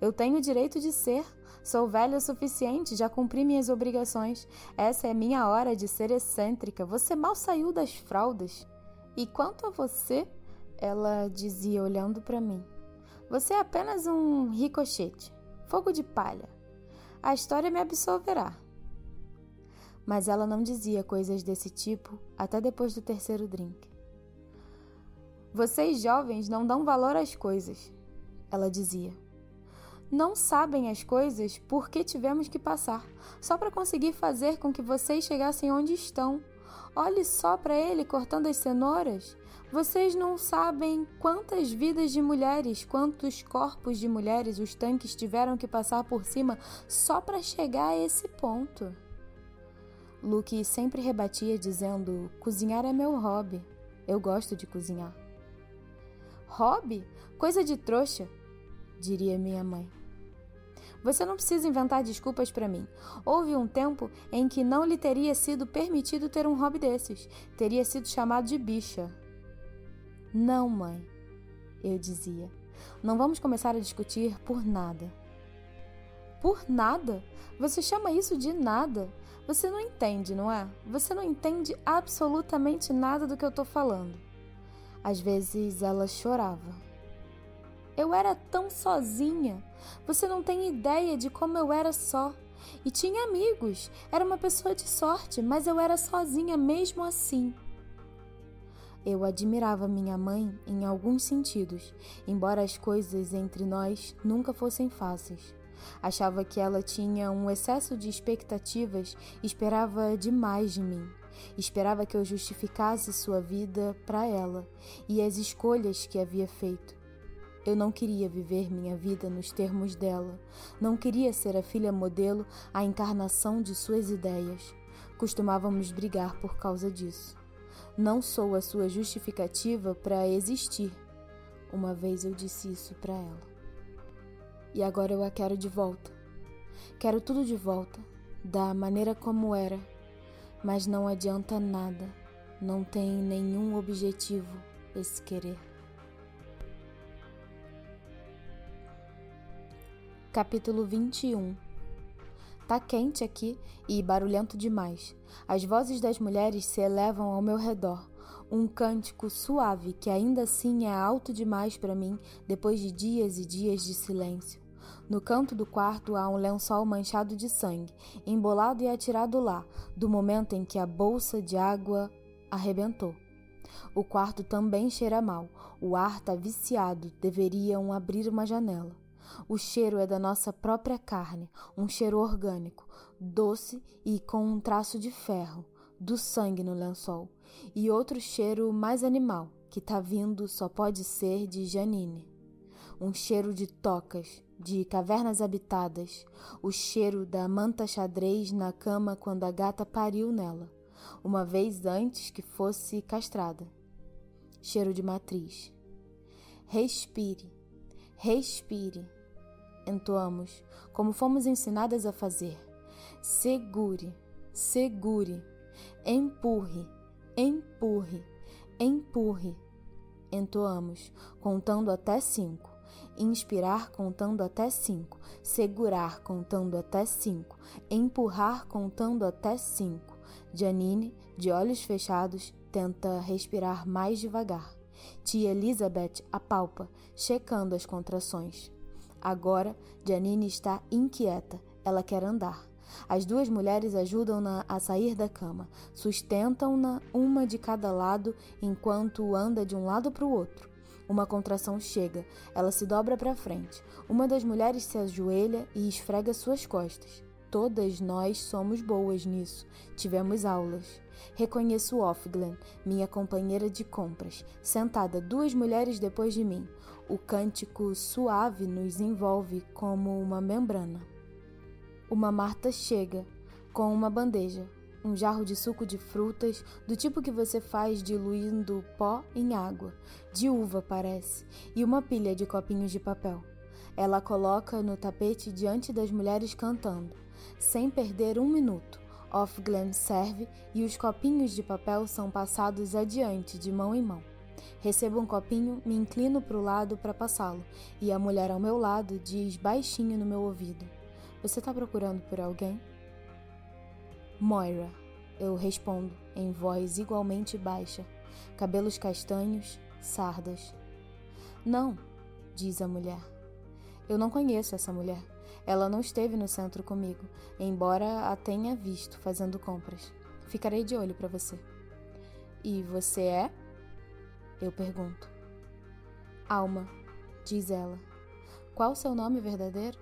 eu tenho o direito de ser. Sou velha o suficiente, já cumpri minhas obrigações. Essa é minha hora de ser excêntrica. Você mal saiu das fraldas. E quanto a você, ela dizia olhando para mim. Você é apenas um ricochete, fogo de palha. A história me absolverá. Mas ela não dizia coisas desse tipo até depois do terceiro drink. Vocês jovens não dão valor às coisas, ela dizia não sabem as coisas por que tivemos que passar, só para conseguir fazer com que vocês chegassem onde estão. Olhe só para ele cortando as cenouras. Vocês não sabem quantas vidas de mulheres, quantos corpos de mulheres os tanques tiveram que passar por cima só para chegar a esse ponto. Luke sempre rebatia dizendo: Cozinhar é meu hobby. Eu gosto de cozinhar. Hobby? Coisa de trouxa, diria minha mãe. Você não precisa inventar desculpas para mim. Houve um tempo em que não lhe teria sido permitido ter um hobby desses. Teria sido chamado de bicha. Não, mãe, eu dizia. Não vamos começar a discutir por nada. Por nada? Você chama isso de nada? Você não entende, não é? Você não entende absolutamente nada do que eu tô falando. Às vezes ela chorava eu era tão sozinha. Você não tem ideia de como eu era só. E tinha amigos. Era uma pessoa de sorte, mas eu era sozinha mesmo assim. Eu admirava minha mãe em alguns sentidos, embora as coisas entre nós nunca fossem fáceis. Achava que ela tinha um excesso de expectativas esperava demais de mim. Esperava que eu justificasse sua vida para ela e as escolhas que havia feito. Eu não queria viver minha vida nos termos dela. Não queria ser a filha modelo, a encarnação de suas ideias. Costumávamos brigar por causa disso. Não sou a sua justificativa para existir. Uma vez eu disse isso para ela. E agora eu a quero de volta. Quero tudo de volta, da maneira como era. Mas não adianta nada. Não tem nenhum objetivo esse querer. Capítulo 21 Tá quente aqui e barulhento demais. As vozes das mulheres se elevam ao meu redor. Um cântico suave que ainda assim é alto demais para mim depois de dias e dias de silêncio. No canto do quarto há um lençol manchado de sangue, embolado e atirado lá, do momento em que a bolsa de água arrebentou. O quarto também cheira mal. O ar tá viciado, deveriam abrir uma janela. O cheiro é da nossa própria carne, um cheiro orgânico, doce e com um traço de ferro, do sangue no lençol. E outro cheiro mais animal, que tá vindo só pode ser de Janine. Um cheiro de tocas, de cavernas habitadas, o cheiro da manta xadrez na cama quando a gata pariu nela, uma vez antes que fosse castrada. Cheiro de matriz. Respire, respire entoamos, como fomos ensinadas a fazer. Segure, segure, empurre, empurre, empurre. Entoamos, contando até cinco. Inspirar contando até cinco. Segurar contando até cinco. Empurrar contando até cinco. Janine, de olhos fechados, tenta respirar mais devagar. Tia Elizabeth apalpa, checando as contrações. Agora, Janine está inquieta. Ela quer andar. As duas mulheres ajudam-na a sair da cama, sustentam-na uma de cada lado enquanto anda de um lado para o outro. Uma contração chega, ela se dobra para frente. Uma das mulheres se ajoelha e esfrega suas costas. Todas nós somos boas nisso. Tivemos aulas. Reconheço Offglen, minha companheira de compras, sentada duas mulheres depois de mim. O cântico suave nos envolve como uma membrana. Uma Marta chega com uma bandeja, um jarro de suco de frutas, do tipo que você faz diluindo pó em água, de uva parece, e uma pilha de copinhos de papel. Ela coloca no tapete diante das mulheres cantando, sem perder um minuto. Off-Glen serve e os copinhos de papel são passados adiante de mão em mão. Recebo um copinho, me inclino para o lado para passá-lo, e a mulher ao meu lado diz baixinho no meu ouvido: você está procurando por alguém? Moira, eu respondo em voz igualmente baixa, cabelos castanhos, sardas. Não, diz a mulher. Eu não conheço essa mulher. Ela não esteve no centro comigo, embora a tenha visto fazendo compras. Ficarei de olho para você. E você é? Eu pergunto. Alma, diz ela. Qual seu nome verdadeiro?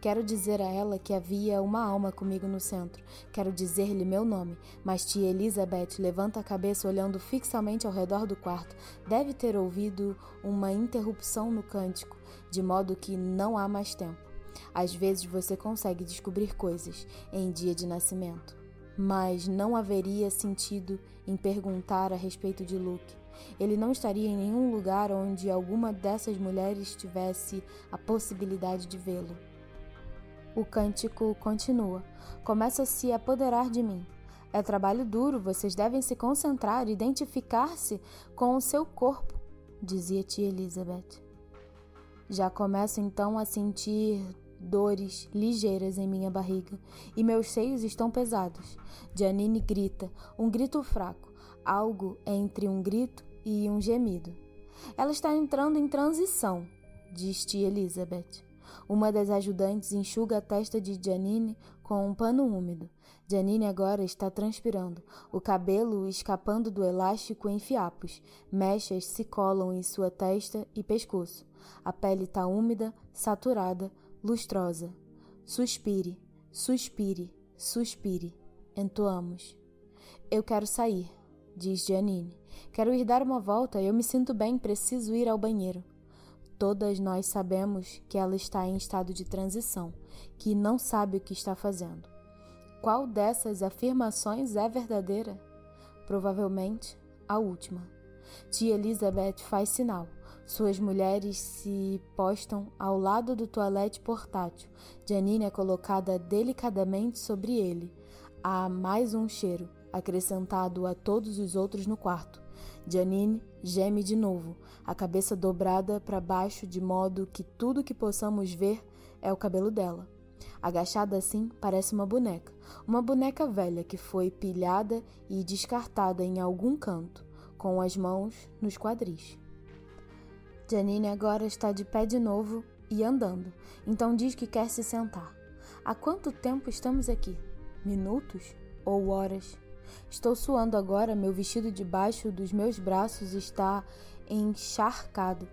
Quero dizer a ela que havia uma alma comigo no centro. Quero dizer-lhe meu nome, mas tia Elizabeth levanta a cabeça olhando fixamente ao redor do quarto. Deve ter ouvido uma interrupção no cântico, de modo que não há mais tempo. Às vezes você consegue descobrir coisas em dia de nascimento, mas não haveria sentido em perguntar a respeito de Luke. Ele não estaria em nenhum lugar onde alguma dessas mulheres tivesse a possibilidade de vê-lo. O cântico continua. Começa a se apoderar de mim. É trabalho duro, vocês devem se concentrar, identificar-se com o seu corpo, dizia tia Elizabeth. Já começo então a sentir dores ligeiras em minha barriga e meus seios estão pesados. Janine grita, um grito fraco, algo entre um grito e um gemido. Ela está entrando em transição, diz tia Elizabeth. Uma das ajudantes enxuga a testa de Janine com um pano úmido. Janine agora está transpirando, o cabelo escapando do elástico em fiapos. Mechas se colam em sua testa e pescoço. A pele está úmida, saturada, lustrosa. Suspire, suspire, suspire. Entoamos. Eu quero sair, diz Janine. Quero ir dar uma volta, eu me sinto bem, preciso ir ao banheiro. Todas nós sabemos que ela está em estado de transição, que não sabe o que está fazendo. Qual dessas afirmações é verdadeira? Provavelmente a última. Tia Elizabeth faz sinal. Suas mulheres se postam ao lado do toalete portátil. Janine é colocada delicadamente sobre ele. Há mais um cheiro, acrescentado a todos os outros no quarto. Janine geme de novo, a cabeça dobrada para baixo de modo que tudo que possamos ver é o cabelo dela. Agachada assim, parece uma boneca, uma boneca velha que foi pilhada e descartada em algum canto, com as mãos nos quadris. Janine agora está de pé de novo e andando, então diz que quer se sentar. Há quanto tempo estamos aqui? Minutos ou horas? Estou suando agora, meu vestido debaixo dos meus braços está encharcado.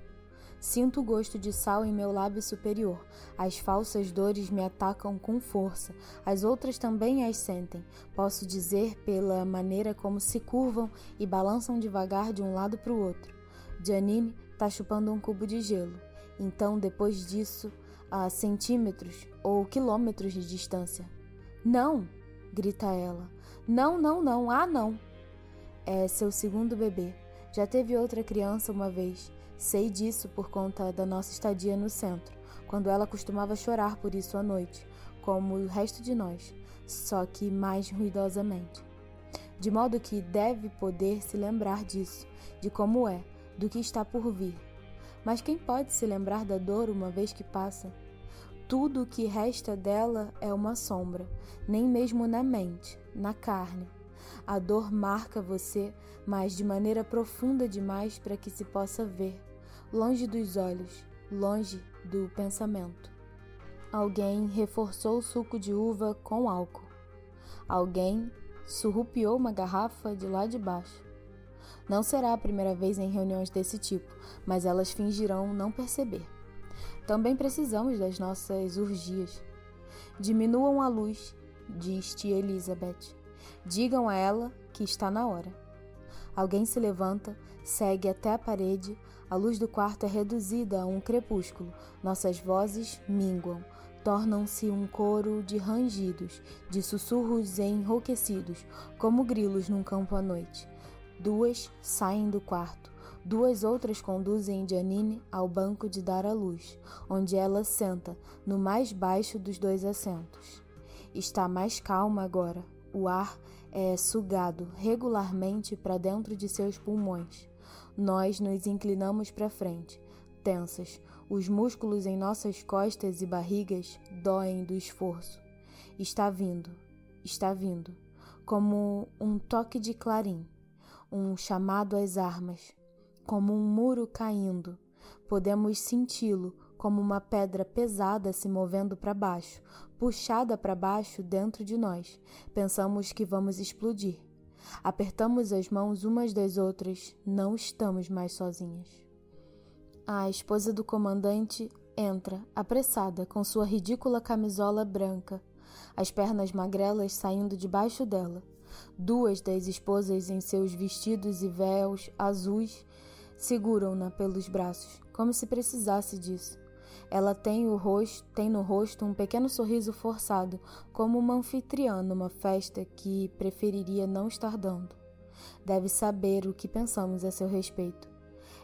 Sinto o gosto de sal em meu lábio superior. As falsas dores me atacam com força. As outras também as sentem. Posso dizer pela maneira como se curvam e balançam devagar de um lado para o outro. Janine está chupando um cubo de gelo. Então, depois disso, a centímetros ou quilômetros de distância. Não! grita ela. Não, não, não, ah, não. É seu segundo bebê. Já teve outra criança uma vez. Sei disso por conta da nossa estadia no centro, quando ela costumava chorar por isso à noite, como o resto de nós, só que mais ruidosamente. De modo que deve poder se lembrar disso, de como é, do que está por vir. Mas quem pode se lembrar da dor uma vez que passa? Tudo o que resta dela é uma sombra, nem mesmo na mente, na carne. A dor marca você, mas de maneira profunda demais para que se possa ver, longe dos olhos, longe do pensamento. alguém reforçou o suco de uva com álcool. Alguém surrupiou uma garrafa de lá de baixo. Não será a primeira vez em reuniões desse tipo, mas elas fingirão não perceber. Também precisamos das nossas urgias. Diminuam a luz, diz tia Elizabeth. Digam a ela que está na hora. Alguém se levanta, segue até a parede, a luz do quarto é reduzida a um crepúsculo, nossas vozes minguam, tornam-se um coro de rangidos, de sussurros enrouquecidos, como grilos num campo à noite. Duas saem do quarto, duas outras conduzem Janine ao banco de dar à luz, onde ela senta, no mais baixo dos dois assentos. Está mais calma agora. O ar é sugado regularmente para dentro de seus pulmões. Nós nos inclinamos para frente, tensas. Os músculos em nossas costas e barrigas doem do esforço. Está vindo, está vindo, como um toque de clarim, um chamado às armas, como um muro caindo. Podemos senti-lo como uma pedra pesada se movendo para baixo, puxada para baixo dentro de nós. Pensamos que vamos explodir. Apertamos as mãos umas das outras, não estamos mais sozinhas. A esposa do comandante entra, apressada, com sua ridícula camisola branca, as pernas magrelas saindo debaixo dela. Duas das esposas em seus vestidos e véus azuis seguram-na pelos braços, como se precisasse disso. Ela tem, o rosto, tem no rosto um pequeno sorriso forçado, como uma anfitriã numa festa que preferiria não estar dando. Deve saber o que pensamos a seu respeito.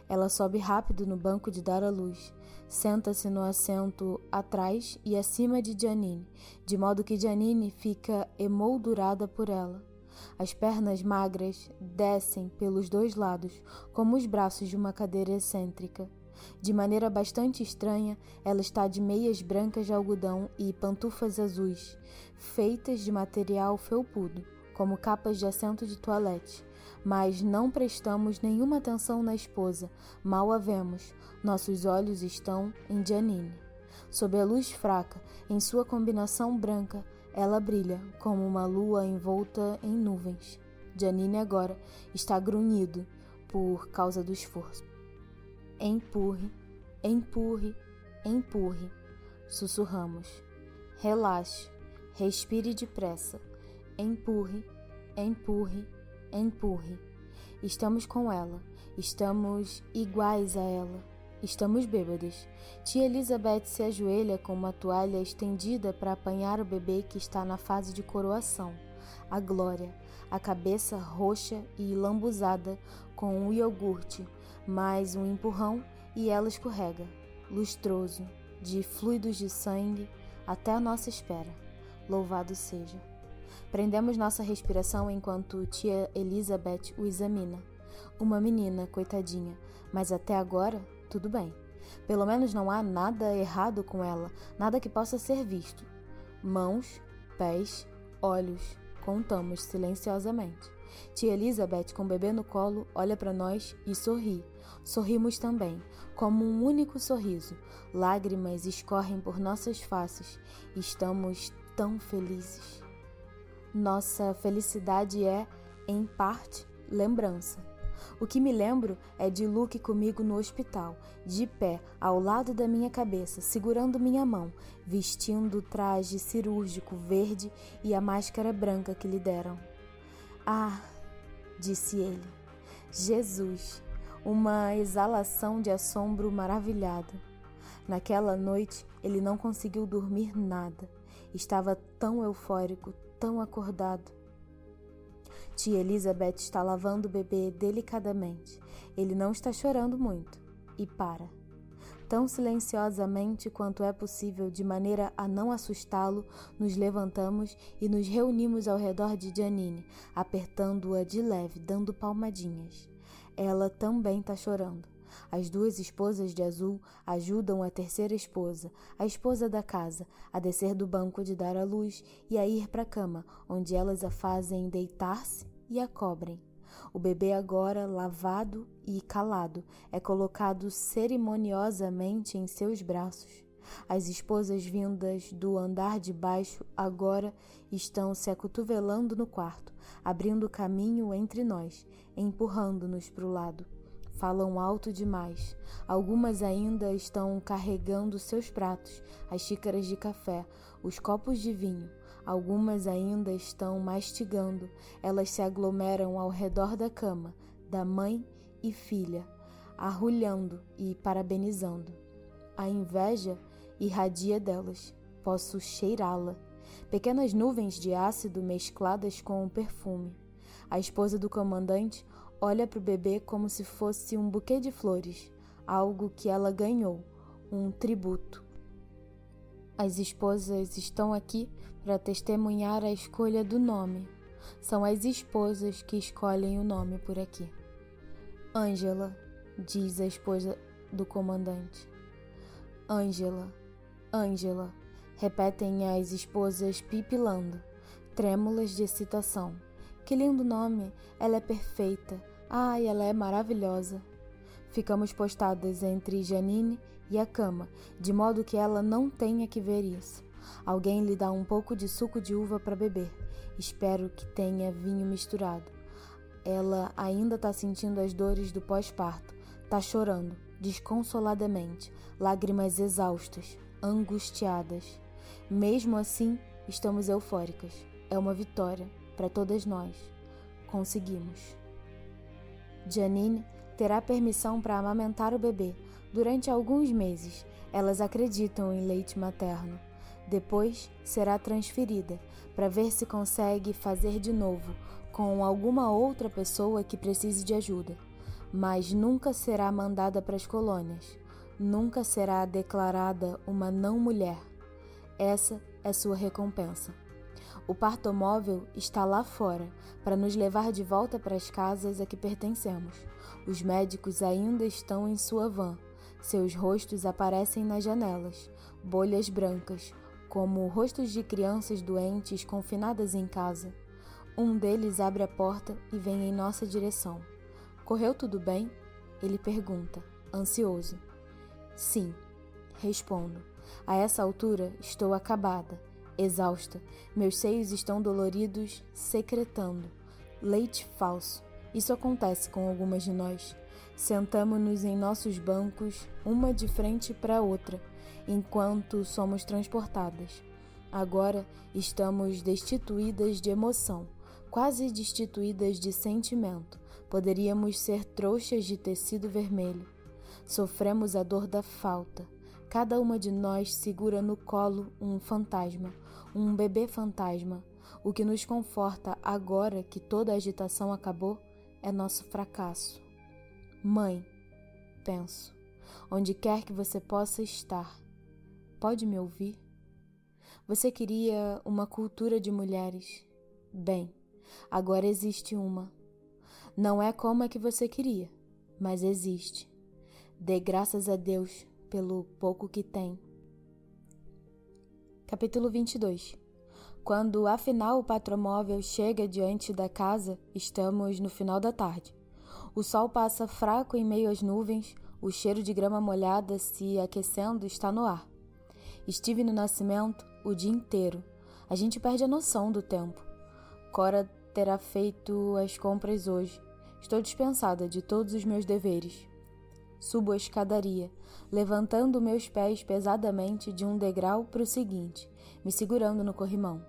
Ela sobe rápido no banco de dar à luz, senta-se no assento atrás e acima de Janine, de modo que Janine fica emoldurada por ela. As pernas magras descem pelos dois lados, como os braços de uma cadeira excêntrica. De maneira bastante estranha, ela está de meias brancas de algodão e pantufas azuis, feitas de material felpudo, como capas de assento de toilette. Mas não prestamos nenhuma atenção na esposa, mal a vemos. Nossos olhos estão em Janine. Sob a luz fraca, em sua combinação branca, ela brilha como uma lua envolta em nuvens. Janine agora está grunhido por causa do esforço. Empurre, empurre, empurre. Sussurramos. Relaxe, respire depressa. Empurre, empurre, empurre. Estamos com ela, estamos iguais a ela. Estamos bêbadas. Tia Elizabeth se ajoelha com uma toalha estendida para apanhar o bebê que está na fase de coroação. A Glória, a cabeça roxa e lambuzada com o iogurte, mais um empurrão e ela escorrega, lustroso, de fluidos de sangue até a nossa espera. Louvado seja. Prendemos nossa respiração enquanto tia Elizabeth o examina. Uma menina, coitadinha, mas até agora tudo bem. Pelo menos não há nada errado com ela, nada que possa ser visto. Mãos, pés, olhos, contamos silenciosamente. Tia Elizabeth, com o bebê no colo, olha para nós e sorri. Sorrimos também, como um único sorriso. Lágrimas escorrem por nossas faces. Estamos tão felizes. Nossa felicidade é, em parte, lembrança. O que me lembro é de Luke comigo no hospital, de pé, ao lado da minha cabeça, segurando minha mão, vestindo o traje cirúrgico verde e a máscara branca que lhe deram. Ah, disse ele, Jesus, uma exalação de assombro maravilhado. Naquela noite ele não conseguiu dormir nada. Estava tão eufórico, tão acordado. Tia Elizabeth está lavando o bebê delicadamente. Ele não está chorando muito. E para. Tão silenciosamente quanto é possível, de maneira a não assustá-lo, nos levantamos e nos reunimos ao redor de Janine, apertando-a de leve, dando palmadinhas. Ela também está chorando. As duas esposas de azul ajudam a terceira esposa, a esposa da casa, a descer do banco de dar à luz e a ir para a cama, onde elas a fazem deitar-se e a cobrem. O bebê, agora lavado e calado, é colocado cerimoniosamente em seus braços. As esposas vindas do andar de baixo agora estão se acotovelando no quarto, abrindo caminho entre nós, empurrando-nos para o lado. Falam alto demais. Algumas ainda estão carregando seus pratos, as xícaras de café, os copos de vinho. Algumas ainda estão mastigando. Elas se aglomeram ao redor da cama, da mãe e filha, arrulhando e parabenizando. A inveja irradia delas. Posso cheirá-la. Pequenas nuvens de ácido mescladas com o perfume. A esposa do comandante olha para o bebê como se fosse um buquê de flores, algo que ela ganhou, um tributo. As esposas estão aqui para testemunhar a escolha do nome. São as esposas que escolhem o nome por aqui. Ângela, diz a esposa do comandante. Ângela, Ângela, repetem as esposas pipilando, trêmulas de excitação. Que lindo nome! Ela é perfeita. Ai, ela é maravilhosa. Ficamos postadas entre Janine e a cama, de modo que ela não tenha que ver isso. Alguém lhe dá um pouco de suco de uva para beber. Espero que tenha vinho misturado. Ela ainda está sentindo as dores do pós-parto. Está chorando, desconsoladamente, lágrimas exaustas, angustiadas. Mesmo assim, estamos eufóricas. É uma vitória para todas nós. Conseguimos. Janine terá permissão para amamentar o bebê durante alguns meses. Elas acreditam em leite materno. Depois será transferida para ver se consegue fazer de novo com alguma outra pessoa que precise de ajuda, mas nunca será mandada para as colônias, nunca será declarada uma não mulher. Essa é sua recompensa. O partomóvel está lá fora para nos levar de volta para as casas a que pertencemos. Os médicos ainda estão em sua van. Seus rostos aparecem nas janelas, bolhas brancas, como rostos de crianças doentes confinadas em casa. Um deles abre a porta e vem em nossa direção. Correu tudo bem? Ele pergunta, ansioso. Sim, respondo. A essa altura estou acabada, exausta. Meus seios estão doloridos, secretando. Leite falso. Isso acontece com algumas de nós. Sentamos-nos em nossos bancos, uma de frente para a outra, enquanto somos transportadas. Agora estamos destituídas de emoção quase destituídas de sentimento. Poderíamos ser trouxas de tecido vermelho. Sofremos a dor da falta. Cada uma de nós segura no colo um fantasma, um bebê fantasma. O que nos conforta agora que toda a agitação acabou é nosso fracasso. Mãe, penso, onde quer que você possa estar, pode me ouvir? Você queria uma cultura de mulheres? Bem, Agora existe uma. Não é como a que você queria, mas existe. Dê graças a Deus pelo pouco que tem. Capítulo 22 Quando afinal o patromóvel chega diante da casa, estamos no final da tarde. O sol passa fraco em meio às nuvens, o cheiro de grama molhada se aquecendo está no ar. Estive no nascimento o dia inteiro. A gente perde a noção do tempo. Cora terá feito as compras hoje. Estou dispensada de todos os meus deveres. Subo a escadaria, levantando meus pés pesadamente de um degrau para o seguinte, me segurando no corrimão.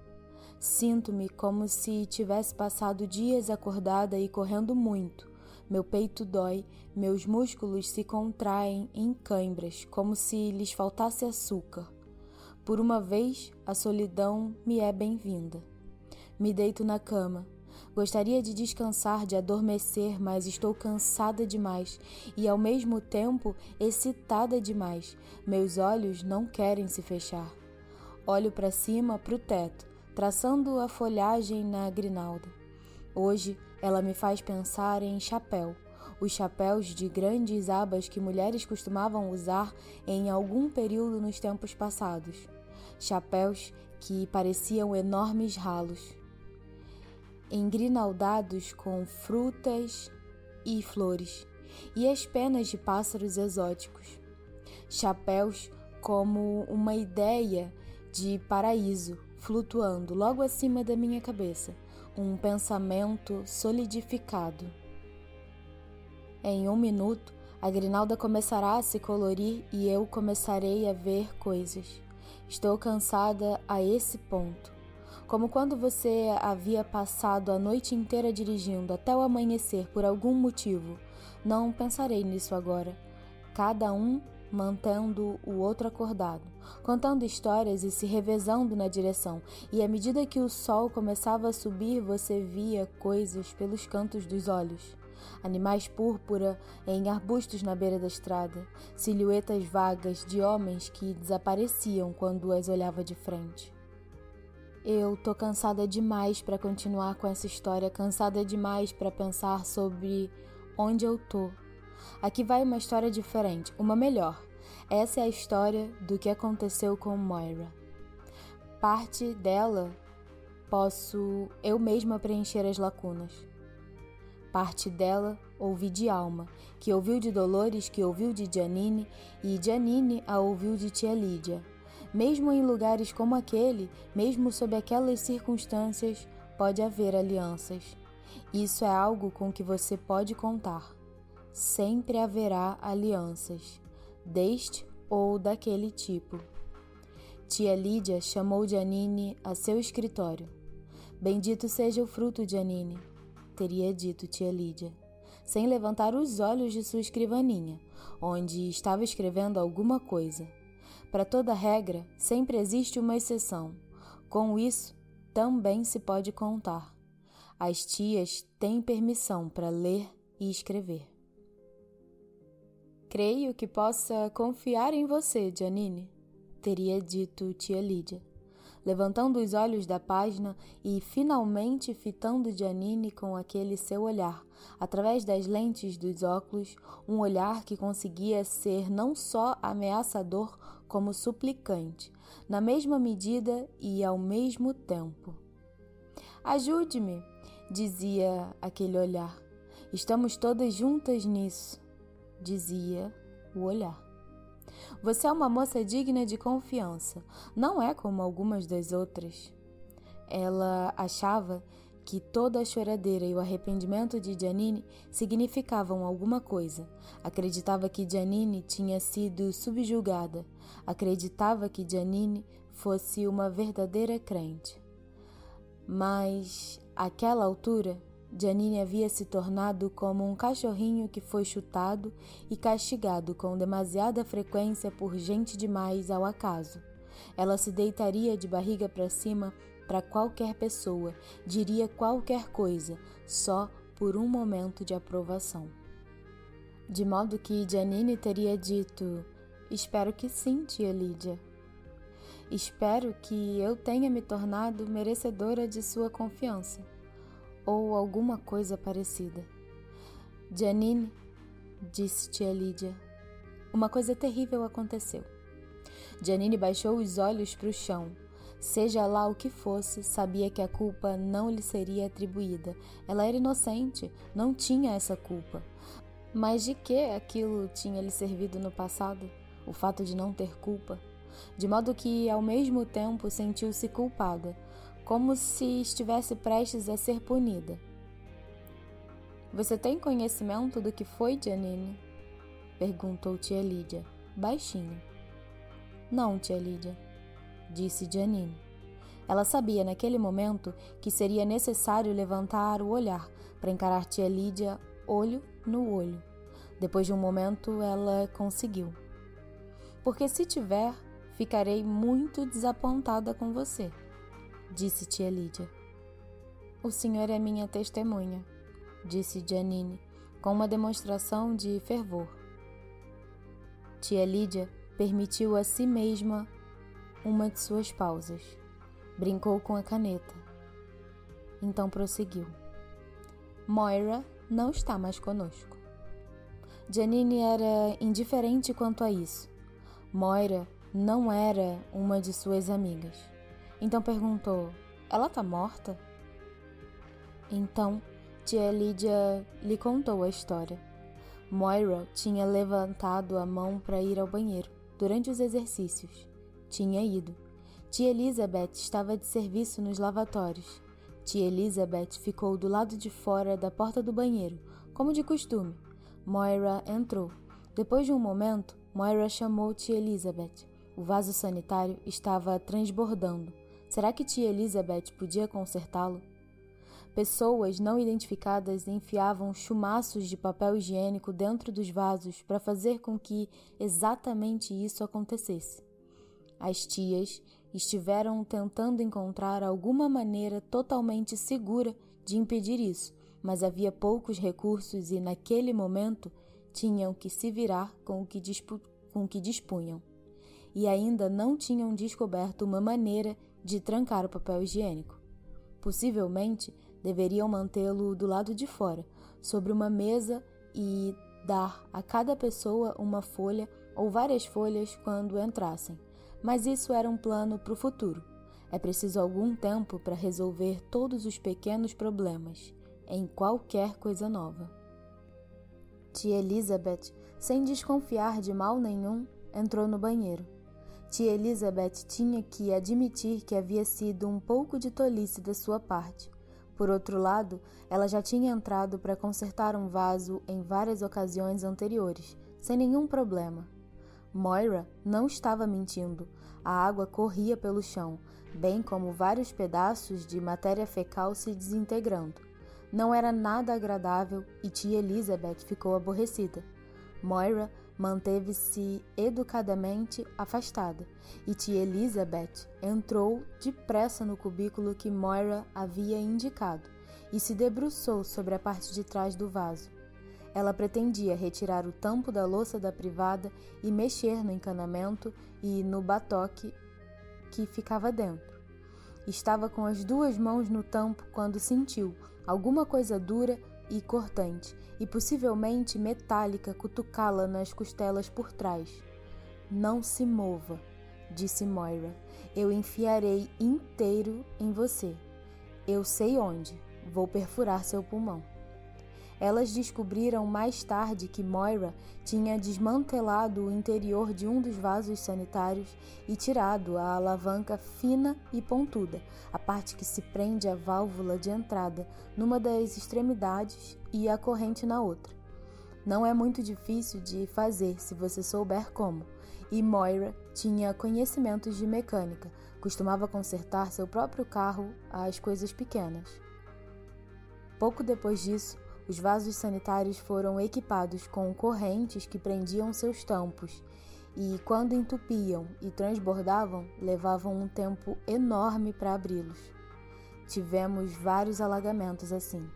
Sinto-me como se tivesse passado dias acordada e correndo muito. Meu peito dói, meus músculos se contraem em cãibras, como se lhes faltasse açúcar. Por uma vez, a solidão me é bem-vinda. Me deito na cama, Gostaria de descansar, de adormecer, mas estou cansada demais e ao mesmo tempo excitada demais. Meus olhos não querem se fechar. Olho para cima, para o teto, traçando a folhagem na grinalda. Hoje ela me faz pensar em chapéu, os chapéus de grandes abas que mulheres costumavam usar em algum período nos tempos passados. Chapéus que pareciam enormes ralos engrinaldados com frutas e flores, e as penas de pássaros exóticos. Chapéus como uma ideia de paraíso flutuando logo acima da minha cabeça, um pensamento solidificado. Em um minuto, a grinalda começará a se colorir e eu começarei a ver coisas. Estou cansada a esse ponto. Como quando você havia passado a noite inteira dirigindo até o amanhecer por algum motivo. Não pensarei nisso agora. Cada um mantendo o outro acordado, contando histórias e se revezando na direção, e à medida que o sol começava a subir, você via coisas pelos cantos dos olhos. Animais púrpura em arbustos na beira da estrada, silhuetas vagas de homens que desapareciam quando as olhava de frente. Eu tô cansada demais para continuar com essa história, cansada demais para pensar sobre onde eu tô. Aqui vai uma história diferente, uma melhor. Essa é a história do que aconteceu com Moira. Parte dela posso eu mesma preencher as lacunas. Parte dela ouvi de Alma, que ouviu de Dolores, que ouviu de Janine, e Janine a ouviu de tia Lídia. Mesmo em lugares como aquele, mesmo sob aquelas circunstâncias, pode haver alianças. Isso é algo com que você pode contar. Sempre haverá alianças, deste ou daquele tipo. Tia Lídia chamou Janine a seu escritório. Bendito seja o fruto, Janine, teria dito tia Lídia, sem levantar os olhos de sua escrivaninha, onde estava escrevendo alguma coisa. Para toda regra, sempre existe uma exceção. Com isso, também se pode contar. As tias têm permissão para ler e escrever. Creio que possa confiar em você, Janine, teria dito tia Lídia, levantando os olhos da página e finalmente fitando Janine com aquele seu olhar, através das lentes dos óculos, um olhar que conseguia ser não só ameaçador, como suplicante, na mesma medida e ao mesmo tempo. Ajude-me, dizia aquele olhar. Estamos todas juntas nisso, dizia o olhar. Você é uma moça digna de confiança, não é como algumas das outras. Ela achava que toda a choradeira e o arrependimento de Janine significavam alguma coisa. Acreditava que Janine tinha sido subjugada. Acreditava que Janine fosse uma verdadeira crente. Mas, àquela altura, Janine havia se tornado como um cachorrinho que foi chutado e castigado com demasiada frequência por gente demais ao acaso. Ela se deitaria de barriga para cima para qualquer pessoa, diria qualquer coisa, só por um momento de aprovação. De modo que Janine teria dito: Espero que sim, tia Lídia. Espero que eu tenha me tornado merecedora de sua confiança, ou alguma coisa parecida. Janine, disse tia Lídia, uma coisa terrível aconteceu. Janine baixou os olhos para o chão Seja lá o que fosse, sabia que a culpa não lhe seria atribuída. Ela era inocente, não tinha essa culpa. Mas de que aquilo tinha lhe servido no passado? O fato de não ter culpa? De modo que, ao mesmo tempo, sentiu-se culpada, como se estivesse prestes a ser punida. Você tem conhecimento do que foi, Janine? perguntou tia Lídia, baixinho. Não, tia Lídia disse Janine. Ela sabia naquele momento que seria necessário levantar o olhar para encarar tia Lídia olho no olho. Depois de um momento, ela conseguiu. Porque se tiver, ficarei muito desapontada com você, disse tia Lídia. O senhor é minha testemunha, disse Janine, com uma demonstração de fervor. Tia Lídia permitiu a si mesma uma de suas pausas. Brincou com a caneta. Então prosseguiu. Moira não está mais conosco. Janine era indiferente quanto a isso. Moira não era uma de suas amigas. Então perguntou: Ela está morta? Então, tia Lídia lhe contou a história. Moira tinha levantado a mão para ir ao banheiro durante os exercícios. Tinha ido. Tia Elizabeth estava de serviço nos lavatórios. Tia Elizabeth ficou do lado de fora da porta do banheiro, como de costume. Moira entrou. Depois de um momento, Moira chamou tia Elizabeth. O vaso sanitário estava transbordando. Será que tia Elizabeth podia consertá-lo? Pessoas não identificadas enfiavam chumaços de papel higiênico dentro dos vasos para fazer com que exatamente isso acontecesse. As tias estiveram tentando encontrar alguma maneira totalmente segura de impedir isso, mas havia poucos recursos e, naquele momento, tinham que se virar com o que, com o que dispunham. E ainda não tinham descoberto uma maneira de trancar o papel higiênico. Possivelmente, deveriam mantê-lo do lado de fora, sobre uma mesa e dar a cada pessoa uma folha ou várias folhas quando entrassem. Mas isso era um plano para o futuro. É preciso algum tempo para resolver todos os pequenos problemas, em qualquer coisa nova. Tia Elizabeth, sem desconfiar de mal nenhum, entrou no banheiro. Tia Elizabeth tinha que admitir que havia sido um pouco de tolice da sua parte, por outro lado, ela já tinha entrado para consertar um vaso em várias ocasiões anteriores, sem nenhum problema. Moira não estava mentindo. A água corria pelo chão, bem como vários pedaços de matéria fecal se desintegrando. Não era nada agradável e tia Elizabeth ficou aborrecida. Moira manteve-se educadamente afastada e tia Elizabeth entrou depressa no cubículo que Moira havia indicado e se debruçou sobre a parte de trás do vaso. Ela pretendia retirar o tampo da louça da privada e mexer no encanamento e no batoque que ficava dentro. Estava com as duas mãos no tampo quando sentiu alguma coisa dura e cortante, e possivelmente metálica cutucá-la nas costelas por trás. Não se mova, disse Moira. Eu enfiarei inteiro em você. Eu sei onde. Vou perfurar seu pulmão. Elas descobriram mais tarde que Moira tinha desmantelado o interior de um dos vasos sanitários e tirado a alavanca fina e pontuda, a parte que se prende à válvula de entrada numa das extremidades e a corrente na outra. Não é muito difícil de fazer se você souber como, e Moira tinha conhecimentos de mecânica, costumava consertar seu próprio carro às coisas pequenas. Pouco depois disso, os vasos sanitários foram equipados com correntes que prendiam seus tampos e, quando entupiam e transbordavam, levavam um tempo enorme para abri-los. Tivemos vários alagamentos assim.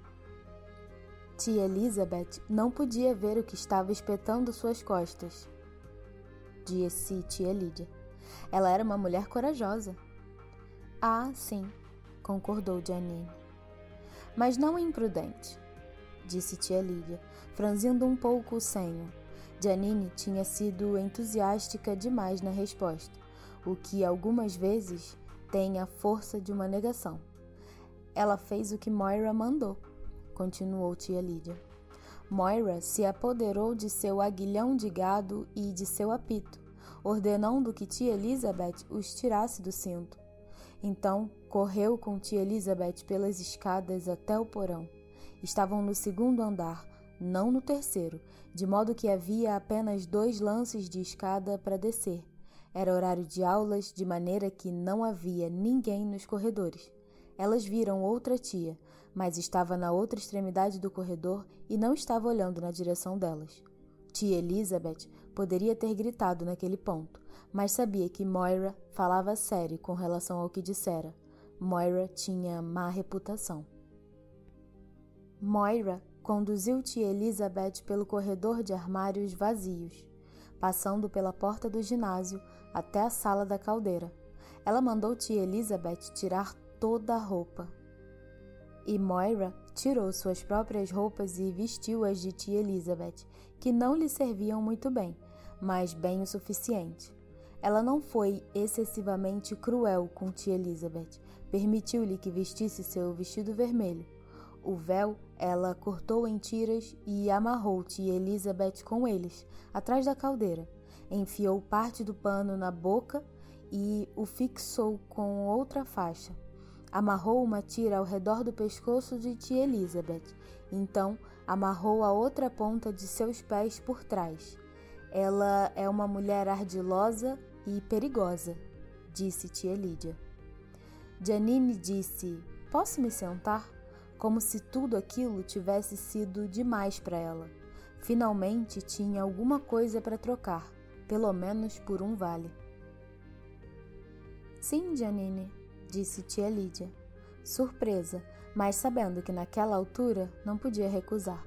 Tia Elizabeth não podia ver o que estava espetando suas costas. Disse tia Lídia. Ela era uma mulher corajosa. Ah, sim, concordou Janine. Mas não imprudente disse tia Lídia, franzindo um pouco o senho. Janine tinha sido entusiástica demais na resposta, o que algumas vezes tem a força de uma negação. Ela fez o que Moira mandou, continuou tia Lídia. Moira se apoderou de seu aguilhão de gado e de seu apito, ordenando que tia Elizabeth os tirasse do cinto. Então correu com tia Elizabeth pelas escadas até o porão. Estavam no segundo andar, não no terceiro, de modo que havia apenas dois lances de escada para descer. Era horário de aulas, de maneira que não havia ninguém nos corredores. Elas viram outra tia, mas estava na outra extremidade do corredor e não estava olhando na direção delas. Tia Elizabeth poderia ter gritado naquele ponto, mas sabia que Moira falava sério com relação ao que dissera. Moira tinha má reputação. Moira conduziu tia Elizabeth pelo corredor de armários vazios, passando pela porta do ginásio até a sala da caldeira. Ela mandou tia Elizabeth tirar toda a roupa. E Moira tirou suas próprias roupas e vestiu-as de tia Elizabeth, que não lhe serviam muito bem, mas bem o suficiente. Ela não foi excessivamente cruel com tia Elizabeth. Permitiu-lhe que vestisse seu vestido vermelho, o véu ela cortou em tiras e amarrou tia Elizabeth com eles, atrás da caldeira. enfiou parte do pano na boca e o fixou com outra faixa. Amarrou uma tira ao redor do pescoço de tia Elizabeth. Então, amarrou a outra ponta de seus pés por trás. Ela é uma mulher ardilosa e perigosa, disse tia Lídia. Janine disse: Posso me sentar? Como se tudo aquilo tivesse sido demais para ela. Finalmente tinha alguma coisa para trocar, pelo menos por um vale. Sim, Janine, disse tia Lídia, surpresa, mas sabendo que naquela altura não podia recusar.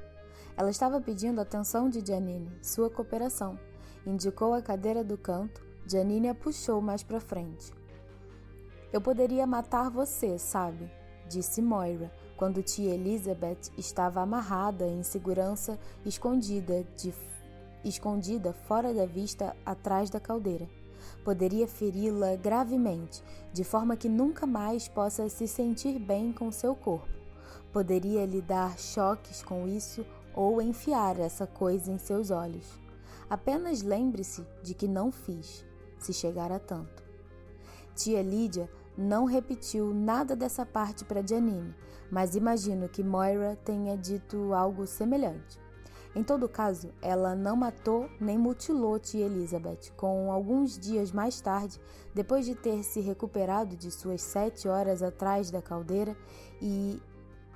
Ela estava pedindo a atenção de Janine, sua cooperação. Indicou a cadeira do canto, Janine a puxou mais para frente. Eu poderia matar você, sabe? disse Moira, quando tia Elizabeth estava amarrada em segurança, escondida, de, escondida fora da vista atrás da caldeira poderia feri-la gravemente, de forma que nunca mais possa se sentir bem com seu corpo. Poderia lhe dar choques com isso ou enfiar essa coisa em seus olhos. Apenas lembre-se de que não fiz, se chegar a tanto. Tia Lídia não repetiu nada dessa parte para Janine, mas imagino que Moira tenha dito algo semelhante. Em todo caso, ela não matou nem mutilou tia Elizabeth. Com alguns dias mais tarde, depois de ter se recuperado de suas sete horas atrás da caldeira e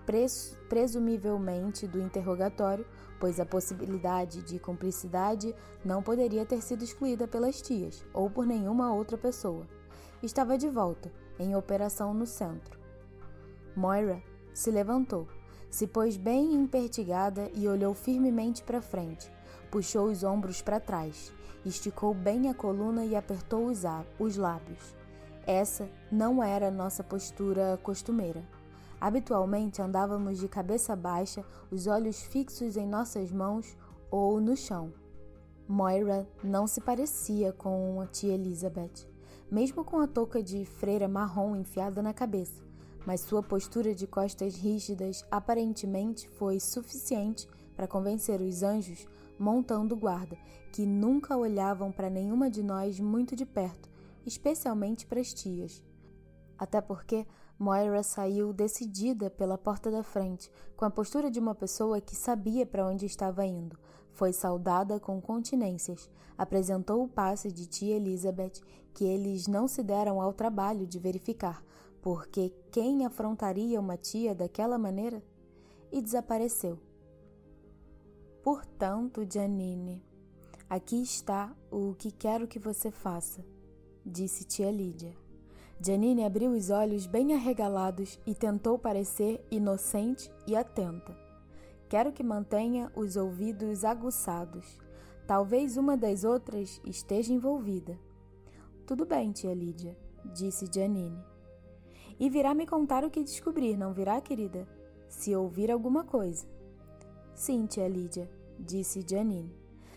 pres presumivelmente do interrogatório, pois a possibilidade de cumplicidade não poderia ter sido excluída pelas tias ou por nenhuma outra pessoa. Estava de volta, em operação no centro. Moira se levantou se pôs bem empertigada e olhou firmemente para frente. Puxou os ombros para trás, esticou bem a coluna e apertou os, os lábios. Essa não era nossa postura costumeira. Habitualmente andávamos de cabeça baixa, os olhos fixos em nossas mãos ou no chão. Moira não se parecia com a tia Elizabeth, mesmo com a touca de freira marrom enfiada na cabeça mas sua postura de costas rígidas aparentemente foi suficiente para convencer os anjos montando guarda, que nunca olhavam para nenhuma de nós muito de perto, especialmente para as tias. Até porque Moira saiu decidida pela porta da frente, com a postura de uma pessoa que sabia para onde estava indo. Foi saudada com continências, apresentou o passe de tia Elizabeth, que eles não se deram ao trabalho de verificar, porque quem afrontaria uma tia daquela maneira? E desapareceu. Portanto, Janine, aqui está o que quero que você faça, disse tia Lídia. Janine abriu os olhos bem arregalados e tentou parecer inocente e atenta. Quero que mantenha os ouvidos aguçados. Talvez uma das outras esteja envolvida. Tudo bem, tia Lídia, disse Janine. E virá me contar o que descobrir, não virá, querida? Se ouvir alguma coisa. Sim, tia Lídia, disse Janine.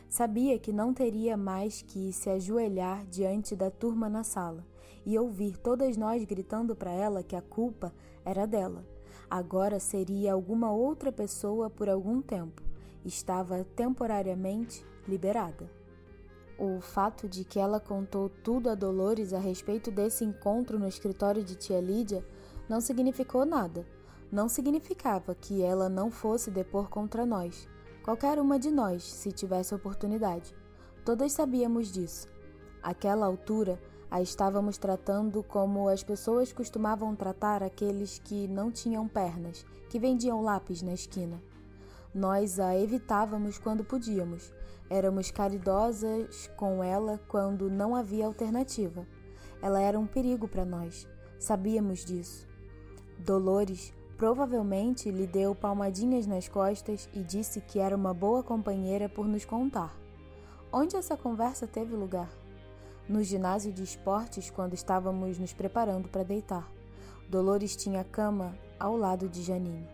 Sabia que não teria mais que se ajoelhar diante da turma na sala e ouvir todas nós gritando para ela que a culpa era dela. Agora seria alguma outra pessoa por algum tempo. Estava temporariamente liberada. O fato de que ela contou tudo a Dolores a respeito desse encontro no escritório de tia Lídia não significou nada. Não significava que ela não fosse depor contra nós, qualquer uma de nós, se tivesse oportunidade. Todas sabíamos disso. Àquela altura, a estávamos tratando como as pessoas costumavam tratar aqueles que não tinham pernas, que vendiam lápis na esquina. Nós a evitávamos quando podíamos, Éramos caridosas com ela quando não havia alternativa. Ela era um perigo para nós. Sabíamos disso. Dolores provavelmente lhe deu palmadinhas nas costas e disse que era uma boa companheira por nos contar. Onde essa conversa teve lugar? No ginásio de esportes, quando estávamos nos preparando para deitar. Dolores tinha cama ao lado de Janine.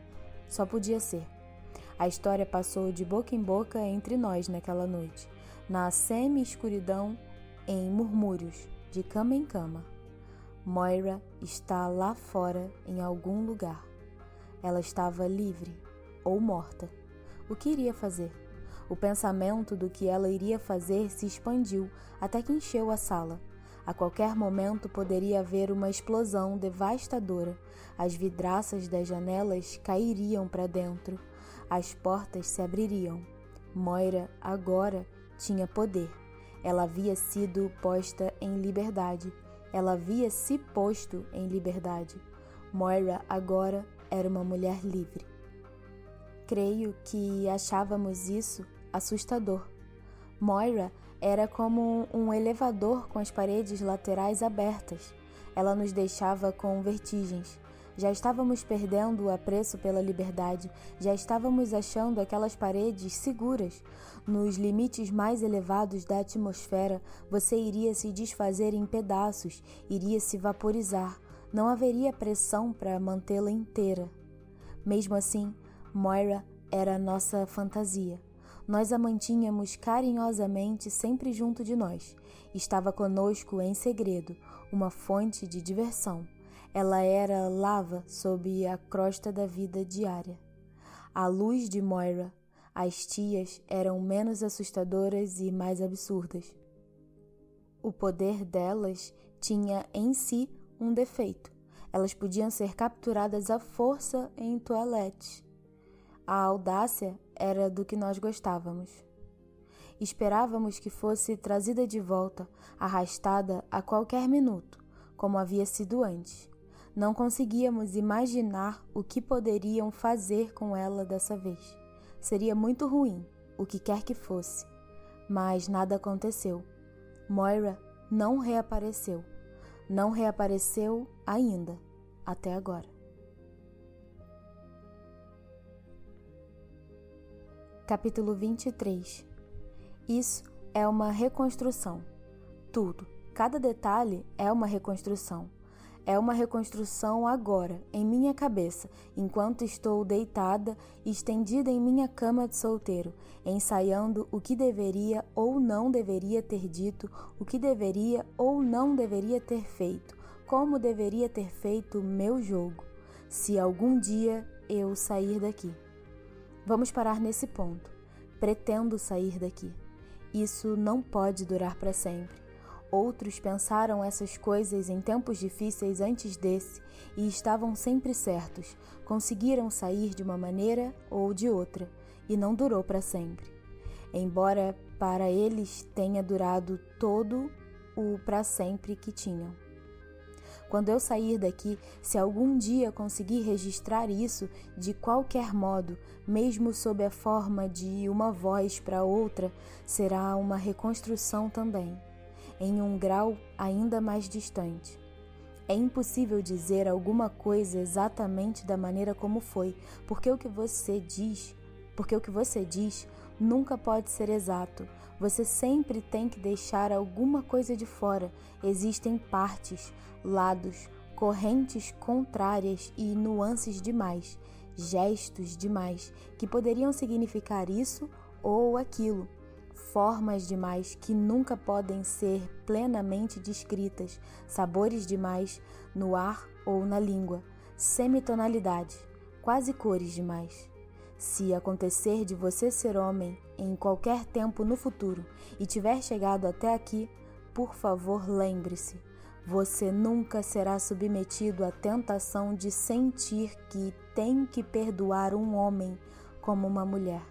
Só podia ser. A história passou de boca em boca entre nós naquela noite, na semi-escuridão, em murmúrios, de cama em cama. Moira está lá fora em algum lugar. Ela estava livre ou morta. O que iria fazer? O pensamento do que ela iria fazer se expandiu até que encheu a sala. A qualquer momento poderia haver uma explosão devastadora. As vidraças das janelas cairiam para dentro. As portas se abririam. Moira agora tinha poder. Ela havia sido posta em liberdade. Ela havia se posto em liberdade. Moira agora era uma mulher livre. Creio que achávamos isso assustador. Moira era como um elevador com as paredes laterais abertas. Ela nos deixava com vertigens. Já estávamos perdendo o apreço pela liberdade, já estávamos achando aquelas paredes seguras. Nos limites mais elevados da atmosfera, você iria se desfazer em pedaços, iria se vaporizar. Não haveria pressão para mantê-la inteira. Mesmo assim, Moira era nossa fantasia. Nós a mantínhamos carinhosamente sempre junto de nós. Estava conosco em segredo, uma fonte de diversão. Ela era lava sob a crosta da vida diária. À luz de Moira, as tias eram menos assustadoras e mais absurdas. O poder delas tinha em si um defeito. Elas podiam ser capturadas à força em toaletes. A audácia era do que nós gostávamos. Esperávamos que fosse trazida de volta, arrastada a qualquer minuto, como havia sido antes. Não conseguíamos imaginar o que poderiam fazer com ela dessa vez. Seria muito ruim, o que quer que fosse. Mas nada aconteceu. Moira não reapareceu. Não reapareceu ainda, até agora. Capítulo 23 Isso é uma reconstrução. Tudo, cada detalhe é uma reconstrução. É uma reconstrução agora, em minha cabeça, enquanto estou deitada, estendida em minha cama de solteiro, ensaiando o que deveria ou não deveria ter dito, o que deveria ou não deveria ter feito, como deveria ter feito meu jogo, se algum dia eu sair daqui. Vamos parar nesse ponto. Pretendo sair daqui. Isso não pode durar para sempre. Outros pensaram essas coisas em tempos difíceis antes desse e estavam sempre certos, conseguiram sair de uma maneira ou de outra, e não durou para sempre. Embora para eles tenha durado todo o para sempre que tinham. Quando eu sair daqui, se algum dia conseguir registrar isso de qualquer modo, mesmo sob a forma de uma voz para outra, será uma reconstrução também em um grau ainda mais distante. É impossível dizer alguma coisa exatamente da maneira como foi, porque o que você diz, porque o que você diz nunca pode ser exato. Você sempre tem que deixar alguma coisa de fora. Existem partes, lados, correntes contrárias e nuances demais, gestos demais que poderiam significar isso ou aquilo formas demais que nunca podem ser plenamente descritas, sabores demais no ar ou na língua, semitonalidade, quase cores demais. Se acontecer de você ser homem em qualquer tempo no futuro e tiver chegado até aqui, por favor, lembre-se: você nunca será submetido à tentação de sentir que tem que perdoar um homem como uma mulher.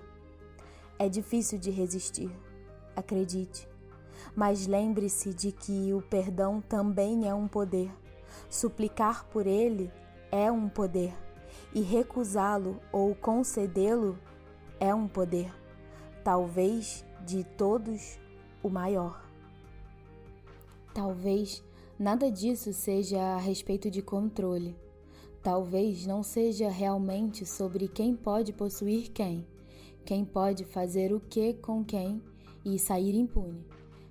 É difícil de resistir, acredite. Mas lembre-se de que o perdão também é um poder. Suplicar por ele é um poder. E recusá-lo ou concedê-lo é um poder. Talvez de todos o maior. Talvez nada disso seja a respeito de controle. Talvez não seja realmente sobre quem pode possuir quem quem pode fazer o que com quem e sair impune,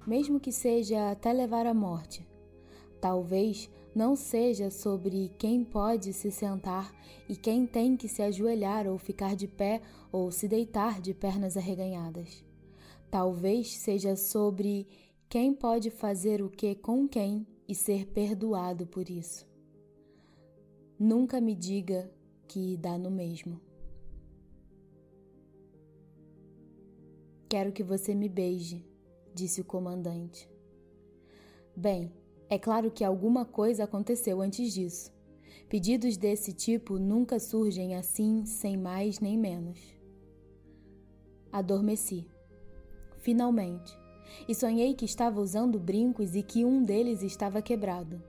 mesmo que seja até levar à morte. Talvez não seja sobre quem pode se sentar e quem tem que se ajoelhar ou ficar de pé ou se deitar de pernas arreganhadas. Talvez seja sobre quem pode fazer o que com quem e ser perdoado por isso. Nunca me diga que dá no mesmo. Quero que você me beije, disse o comandante. Bem, é claro que alguma coisa aconteceu antes disso. Pedidos desse tipo nunca surgem assim, sem mais nem menos. Adormeci. Finalmente. E sonhei que estava usando brincos e que um deles estava quebrado.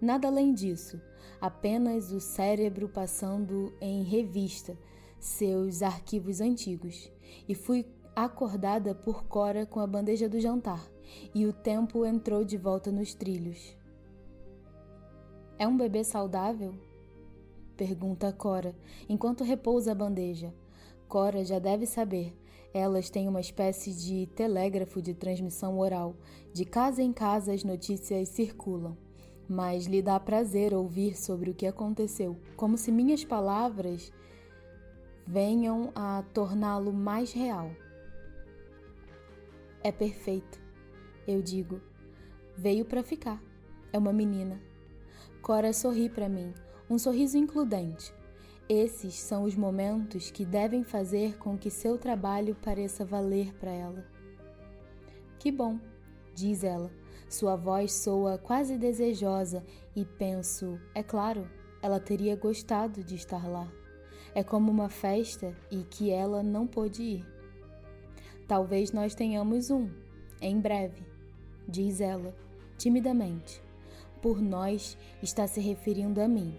Nada além disso, apenas o cérebro passando em revista seus arquivos antigos. E fui acordada por Cora com a bandeja do jantar, e o tempo entrou de volta nos trilhos. É um bebê saudável? Pergunta Cora, enquanto repousa a bandeja. Cora já deve saber. Elas têm uma espécie de telégrafo de transmissão oral. De casa em casa as notícias circulam. Mas lhe dá prazer ouvir sobre o que aconteceu, como se minhas palavras venham a torná-lo mais real. É perfeito, eu digo. Veio para ficar. É uma menina. Cora sorri para mim, um sorriso includente. Esses são os momentos que devem fazer com que seu trabalho pareça valer para ela. Que bom, diz ela. Sua voz soa quase desejosa e penso, é claro, ela teria gostado de estar lá. É como uma festa e que ela não pôde ir. Talvez nós tenhamos um, em breve, diz ela, timidamente. Por nós está se referindo a mim.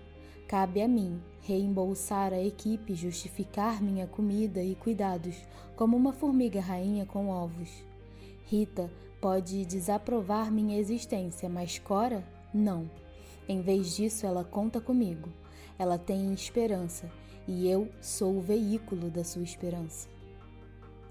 Cabe a mim reembolsar a equipe, justificar minha comida e cuidados, como uma formiga rainha com ovos. Rita pode desaprovar minha existência, mas Cora, não. Em vez disso, ela conta comigo. Ela tem esperança e eu sou o veículo da sua esperança.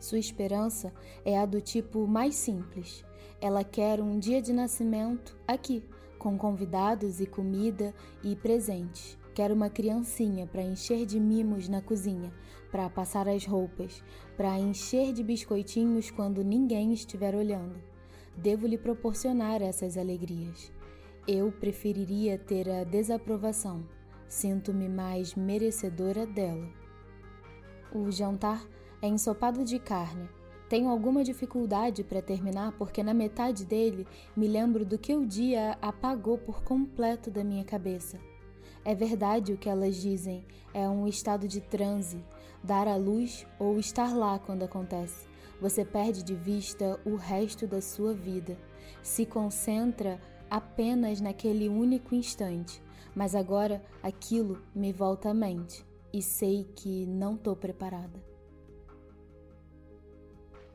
Sua esperança é a do tipo mais simples. Ela quer um dia de nascimento aqui, com convidados e comida e presentes. Quero uma criancinha para encher de mimos na cozinha, para passar as roupas, para encher de biscoitinhos quando ninguém estiver olhando. Devo lhe proporcionar essas alegrias. Eu preferiria ter a desaprovação. Sinto-me mais merecedora dela. O jantar é ensopado de carne, tenho alguma dificuldade para terminar porque na metade dele me lembro do que o dia apagou por completo da minha cabeça. É verdade o que elas dizem, é um estado de transe, dar à luz ou estar lá quando acontece. Você perde de vista o resto da sua vida, se concentra apenas naquele único instante, mas agora aquilo me volta à mente e sei que não estou preparada.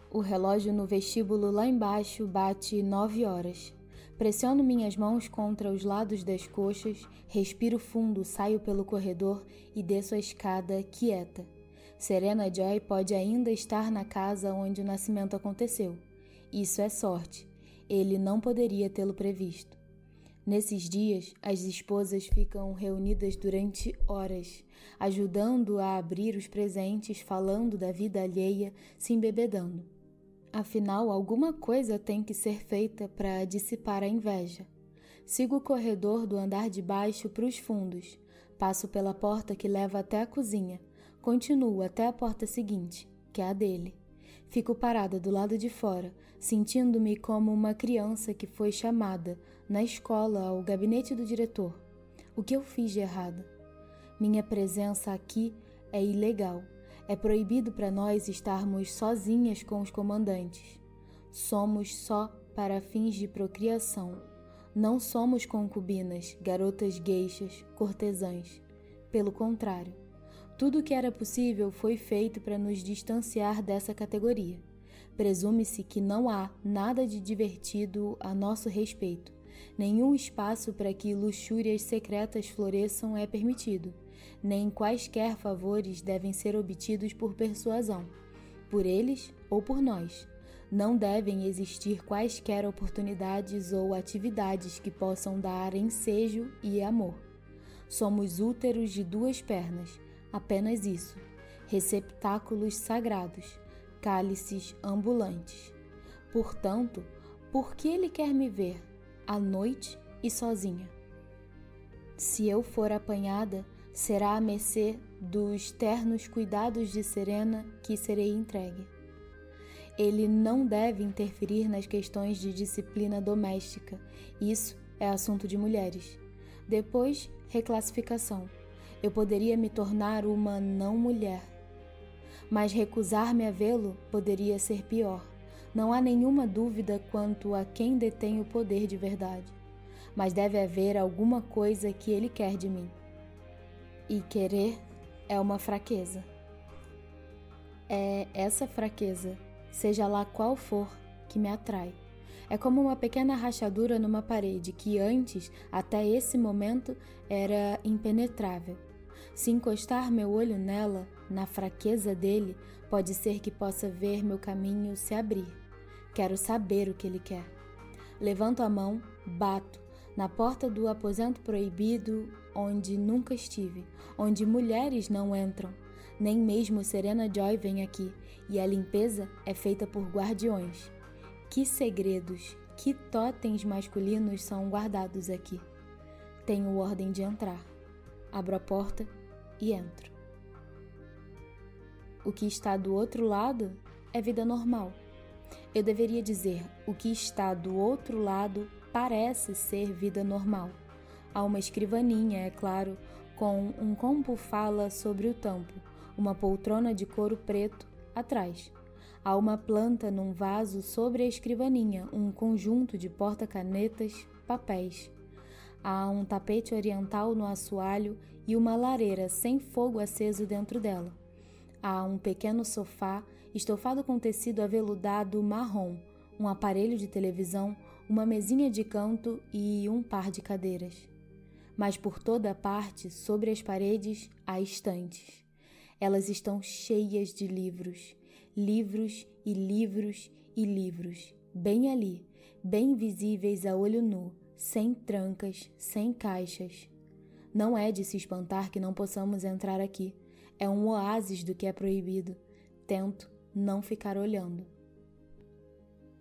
O relógio no vestíbulo lá embaixo bate nove horas. Pressiono minhas mãos contra os lados das coxas, respiro fundo, saio pelo corredor e desço a escada quieta. Serena Joy pode ainda estar na casa onde o nascimento aconteceu. Isso é sorte. Ele não poderia tê-lo previsto. Nesses dias, as esposas ficam reunidas durante horas, ajudando a abrir os presentes, falando da vida alheia, se embebedando. Afinal, alguma coisa tem que ser feita para dissipar a inveja. Sigo o corredor do andar de baixo para os fundos. Passo pela porta que leva até a cozinha. Continuo até a porta seguinte, que é a dele. Fico parada do lado de fora, sentindo-me como uma criança que foi chamada na escola ao gabinete do diretor. O que eu fiz de errado? Minha presença aqui é ilegal. É proibido para nós estarmos sozinhas com os comandantes. Somos só para fins de procriação. Não somos concubinas, garotas gueixas, cortesãs. Pelo contrário, tudo o que era possível foi feito para nos distanciar dessa categoria. Presume-se que não há nada de divertido a nosso respeito. Nenhum espaço para que luxúrias secretas floresçam é permitido nem quaisquer favores devem ser obtidos por persuasão, por eles ou por nós. Não devem existir quaisquer oportunidades ou atividades que possam dar ensejo e amor. Somos úteros de duas pernas, apenas isso. Receptáculos sagrados, cálices ambulantes. Portanto, por que ele quer me ver à noite e sozinha? Se eu for apanhada, será à mercê dos ternos cuidados de Serena que serei entregue. Ele não deve interferir nas questões de disciplina doméstica. Isso é assunto de mulheres. Depois, reclassificação. Eu poderia me tornar uma não mulher. Mas recusar-me a vê-lo poderia ser pior. Não há nenhuma dúvida quanto a quem detém o poder de verdade. Mas deve haver alguma coisa que ele quer de mim. E querer é uma fraqueza. É essa fraqueza, seja lá qual for, que me atrai. É como uma pequena rachadura numa parede que antes, até esse momento, era impenetrável. Se encostar meu olho nela, na fraqueza dele, pode ser que possa ver meu caminho se abrir. Quero saber o que ele quer. Levanto a mão, bato na porta do aposento proibido onde nunca estive, onde mulheres não entram. Nem mesmo Serena Joy vem aqui, e a limpeza é feita por guardiões. Que segredos, que totens masculinos são guardados aqui. Tenho ordem de entrar. Abro a porta e entro. O que está do outro lado é vida normal. Eu deveria dizer: o que está do outro lado parece ser vida normal. Há uma escrivaninha, é claro, com um compo fala sobre o tampo, uma poltrona de couro preto atrás. Há uma planta num vaso sobre a escrivaninha, um conjunto de porta-canetas, papéis. Há um tapete oriental no assoalho e uma lareira sem fogo aceso dentro dela. Há um pequeno sofá estofado com tecido aveludado marrom, um aparelho de televisão, uma mesinha de canto e um par de cadeiras. Mas por toda parte, sobre as paredes, há estantes. Elas estão cheias de livros, livros e livros e livros, bem ali, bem visíveis a olho nu, sem trancas, sem caixas. Não é de se espantar que não possamos entrar aqui. É um oásis do que é proibido. Tento não ficar olhando.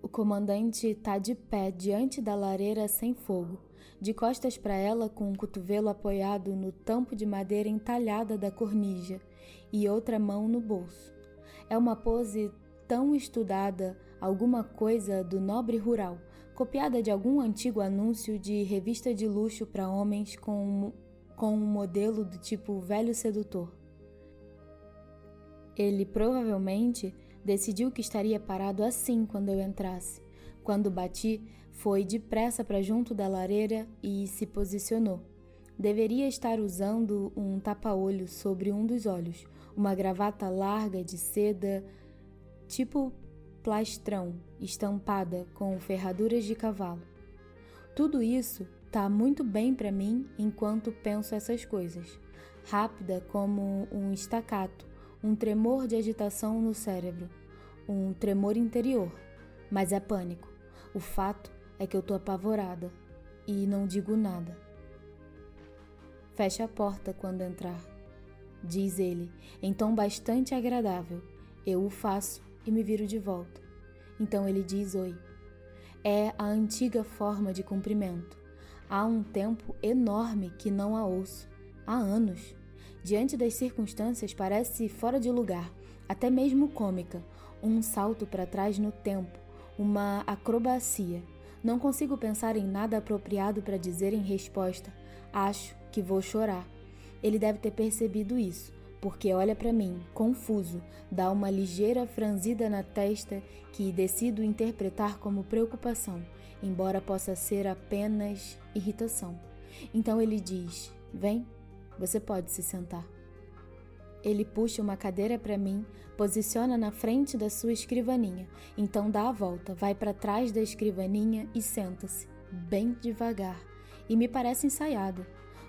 O comandante está de pé diante da lareira sem fogo, de costas para ela com um cotovelo apoiado no tampo de madeira entalhada da cornija e outra mão no bolso. É uma pose tão estudada, alguma coisa do nobre rural, copiada de algum antigo anúncio de revista de luxo para homens com, com um modelo do tipo velho sedutor. Ele provavelmente decidiu que estaria parado assim quando eu entrasse. Quando bati, foi depressa para junto da lareira e se posicionou. Deveria estar usando um tapa-olho sobre um dos olhos, uma gravata larga de seda, tipo plastrão, estampada com ferraduras de cavalo. Tudo isso tá muito bem para mim enquanto penso essas coisas, rápida como um estacato, um tremor de agitação no cérebro, um tremor interior, mas é pânico. O fato é que eu tô apavorada e não digo nada. Feche a porta quando entrar, diz ele, em tom bastante agradável. Eu o faço e me viro de volta. Então ele diz oi. É a antiga forma de cumprimento. Há um tempo enorme que não a ouço. Há anos. Diante das circunstâncias, parece fora de lugar, até mesmo cômica. Um salto para trás no tempo, uma acrobacia. Não consigo pensar em nada apropriado para dizer em resposta. Acho que vou chorar. Ele deve ter percebido isso porque olha para mim, confuso, dá uma ligeira franzida na testa que decido interpretar como preocupação, embora possa ser apenas irritação. Então ele diz: Vem, você pode se sentar. Ele puxa uma cadeira para mim, posiciona na frente da sua escrivaninha, então dá a volta, vai para trás da escrivaninha e senta-se, bem devagar, e me parece ensaiado.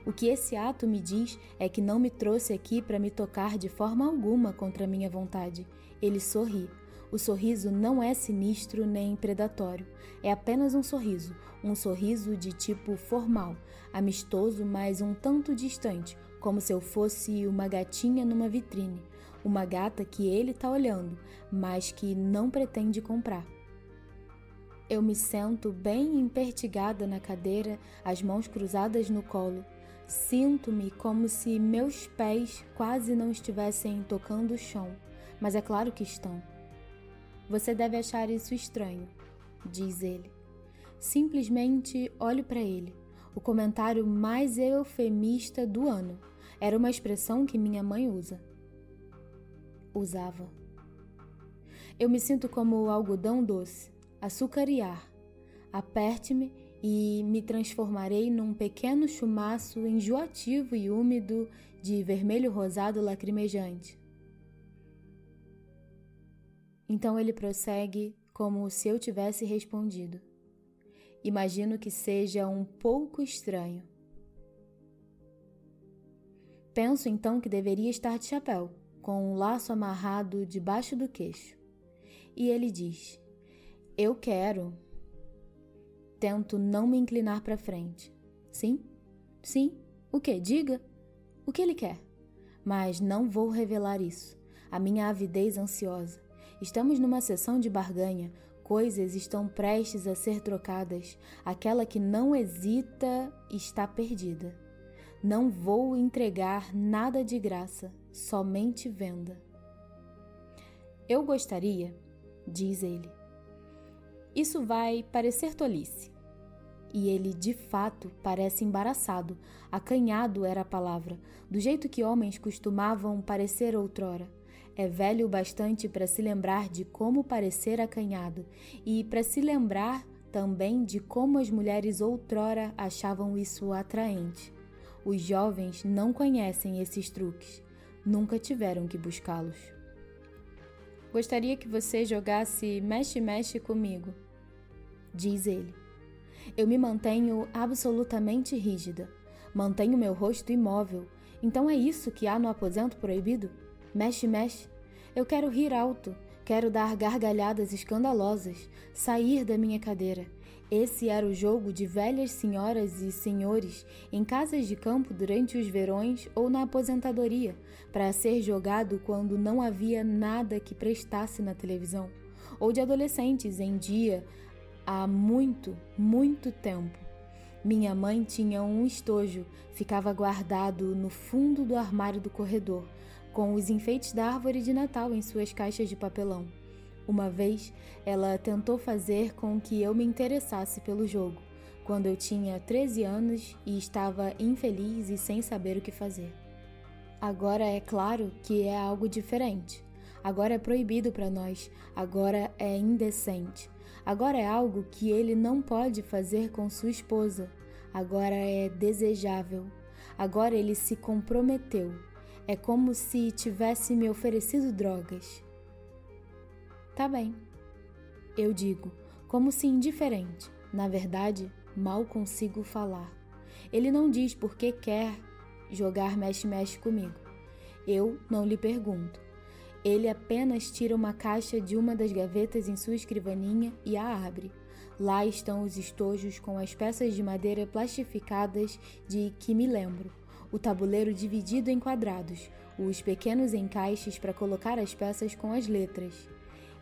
O que esse ato me diz é que não me trouxe aqui para me tocar de forma alguma contra minha vontade. Ele sorri. O sorriso não é sinistro nem predatório. É apenas um sorriso, um sorriso de tipo formal, amistoso, mas um tanto distante, como se eu fosse uma gatinha numa vitrine, uma gata que ele está olhando, mas que não pretende comprar. Eu me sento bem empertigada na cadeira, as mãos cruzadas no colo. Sinto-me como se meus pés quase não estivessem tocando o chão, mas é claro que estão. Você deve achar isso estranho, diz ele. Simplesmente olho para ele. O comentário mais eufemista do ano. Era uma expressão que minha mãe usa. Usava. Eu me sinto como algodão doce, açúcar e ar. Aperte-me e me transformarei num pequeno chumaço enjoativo e úmido de vermelho rosado lacrimejante. Então ele prossegue como se eu tivesse respondido. Imagino que seja um pouco estranho. Penso então que deveria estar de chapéu, com um laço amarrado debaixo do queixo. E ele diz: Eu quero. Tento não me inclinar para frente. Sim? Sim? O que? Diga. O que ele quer? Mas não vou revelar isso. A minha avidez ansiosa. Estamos numa sessão de barganha. Coisas estão prestes a ser trocadas. Aquela que não hesita está perdida. Não vou entregar nada de graça, somente venda. Eu gostaria, diz ele. Isso vai parecer tolice. E ele, de fato, parece embaraçado. Acanhado era a palavra, do jeito que homens costumavam parecer outrora. É velho o bastante para se lembrar de como parecer acanhado e para se lembrar também de como as mulheres outrora achavam isso atraente. Os jovens não conhecem esses truques, nunca tiveram que buscá-los. Gostaria que você jogasse mexe-mexe comigo, diz ele. Eu me mantenho absolutamente rígida, mantenho meu rosto imóvel. Então é isso que há no aposento proibido? Mexe, mexe. Eu quero rir alto, quero dar gargalhadas escandalosas, sair da minha cadeira. Esse era o jogo de velhas senhoras e senhores em casas de campo durante os verões ou na aposentadoria, para ser jogado quando não havia nada que prestasse na televisão, ou de adolescentes em dia há muito, muito tempo. Minha mãe tinha um estojo, ficava guardado no fundo do armário do corredor, com os enfeites da árvore de Natal em suas caixas de papelão. Uma vez, ela tentou fazer com que eu me interessasse pelo jogo, quando eu tinha 13 anos e estava infeliz e sem saber o que fazer. Agora é claro que é algo diferente. Agora é proibido para nós, agora é indecente. Agora é algo que ele não pode fazer com sua esposa. Agora é desejável. Agora ele se comprometeu. É como se tivesse me oferecido drogas. Tá bem. Eu digo, como se indiferente. Na verdade, mal consigo falar. Ele não diz por que quer jogar mexe-mexe comigo. Eu não lhe pergunto. Ele apenas tira uma caixa de uma das gavetas em sua escrivaninha e a abre. Lá estão os estojos com as peças de madeira plastificadas de que me lembro o tabuleiro dividido em quadrados, os pequenos encaixes para colocar as peças com as letras.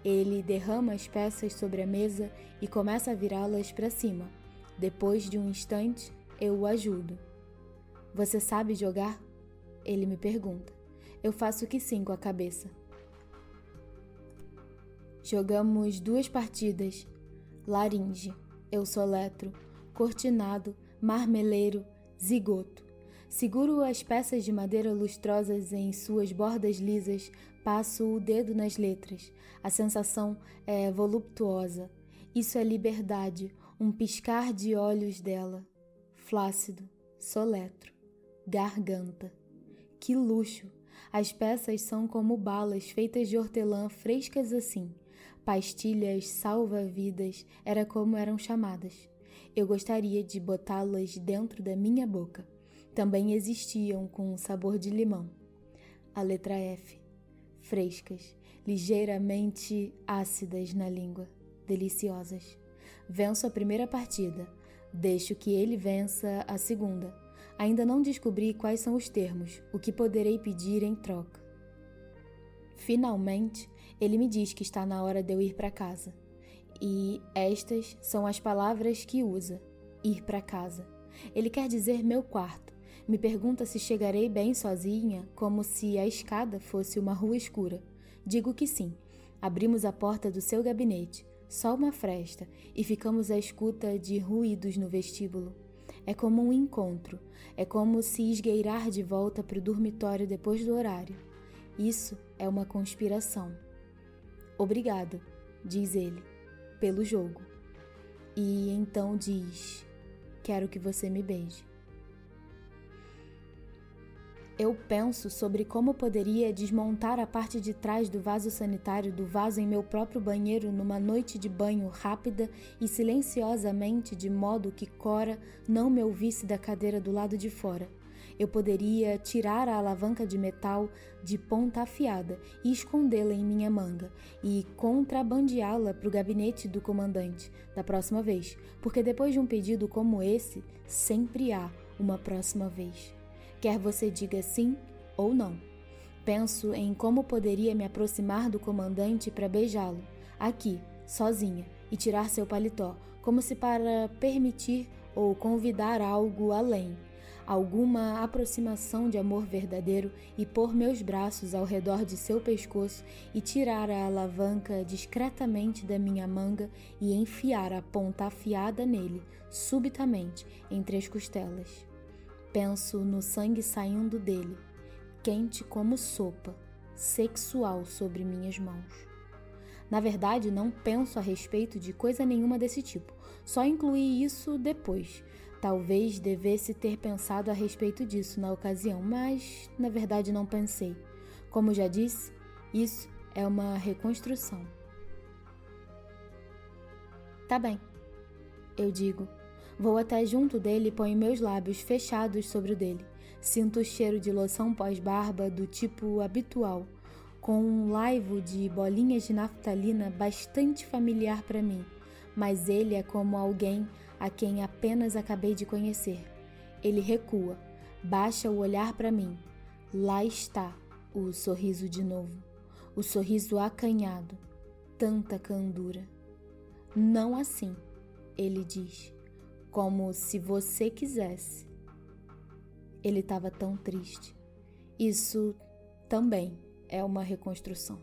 Ele derrama as peças sobre a mesa e começa a virá-las para cima. Depois de um instante, eu o ajudo. Você sabe jogar? Ele me pergunta. Eu faço que sim com a cabeça. Jogamos duas partidas. Laringe, eu soletro, cortinado, marmeleiro, zigoto. Seguro as peças de madeira lustrosas em suas bordas lisas, passo o dedo nas letras. A sensação é voluptuosa. Isso é liberdade, um piscar de olhos dela. Flácido, soletro, garganta. Que luxo! As peças são como balas feitas de hortelã frescas assim. Pastilhas salva-vidas era como eram chamadas. Eu gostaria de botá-las dentro da minha boca também existiam com sabor de limão. A letra F, frescas, ligeiramente ácidas na língua, deliciosas. Venço a primeira partida, deixo que ele vença a segunda. Ainda não descobri quais são os termos, o que poderei pedir em troca. Finalmente, ele me diz que está na hora de eu ir para casa. E estas são as palavras que usa: ir para casa. Ele quer dizer meu quarto. Me pergunta se chegarei bem sozinha, como se a escada fosse uma rua escura. Digo que sim. Abrimos a porta do seu gabinete, só uma fresta, e ficamos à escuta de ruídos no vestíbulo. É como um encontro, é como se esgueirar de volta para o dormitório depois do horário. Isso é uma conspiração. Obrigado, diz ele, pelo jogo. E então diz: Quero que você me beije. Eu penso sobre como poderia desmontar a parte de trás do vaso sanitário do vaso em meu próprio banheiro numa noite de banho rápida e silenciosamente, de modo que Cora não me ouvisse da cadeira do lado de fora. Eu poderia tirar a alavanca de metal de ponta afiada e escondê-la em minha manga e contrabandeá-la para o gabinete do comandante da próxima vez, porque depois de um pedido como esse, sempre há uma próxima vez quer você diga sim ou não. Penso em como poderia me aproximar do comandante para beijá-lo, aqui, sozinha, e tirar seu paletó, como se para permitir ou convidar algo além, alguma aproximação de amor verdadeiro e pôr meus braços ao redor de seu pescoço e tirar a alavanca discretamente da minha manga e enfiar a ponta afiada nele, subitamente, entre as costelas. Penso no sangue saindo dele, quente como sopa, sexual sobre minhas mãos. Na verdade, não penso a respeito de coisa nenhuma desse tipo, só incluí isso depois. Talvez devesse ter pensado a respeito disso na ocasião, mas na verdade não pensei. Como já disse, isso é uma reconstrução. Tá bem, eu digo Vou até junto dele e ponho meus lábios fechados sobre o dele. Sinto o cheiro de loção pós-barba do tipo habitual, com um laivo de bolinhas de naftalina bastante familiar para mim, mas ele é como alguém a quem apenas acabei de conhecer. Ele recua, baixa o olhar para mim. Lá está o sorriso de novo, o sorriso acanhado, tanta candura. Não assim, ele diz como se você quisesse. Ele estava tão triste. Isso também é uma reconstrução.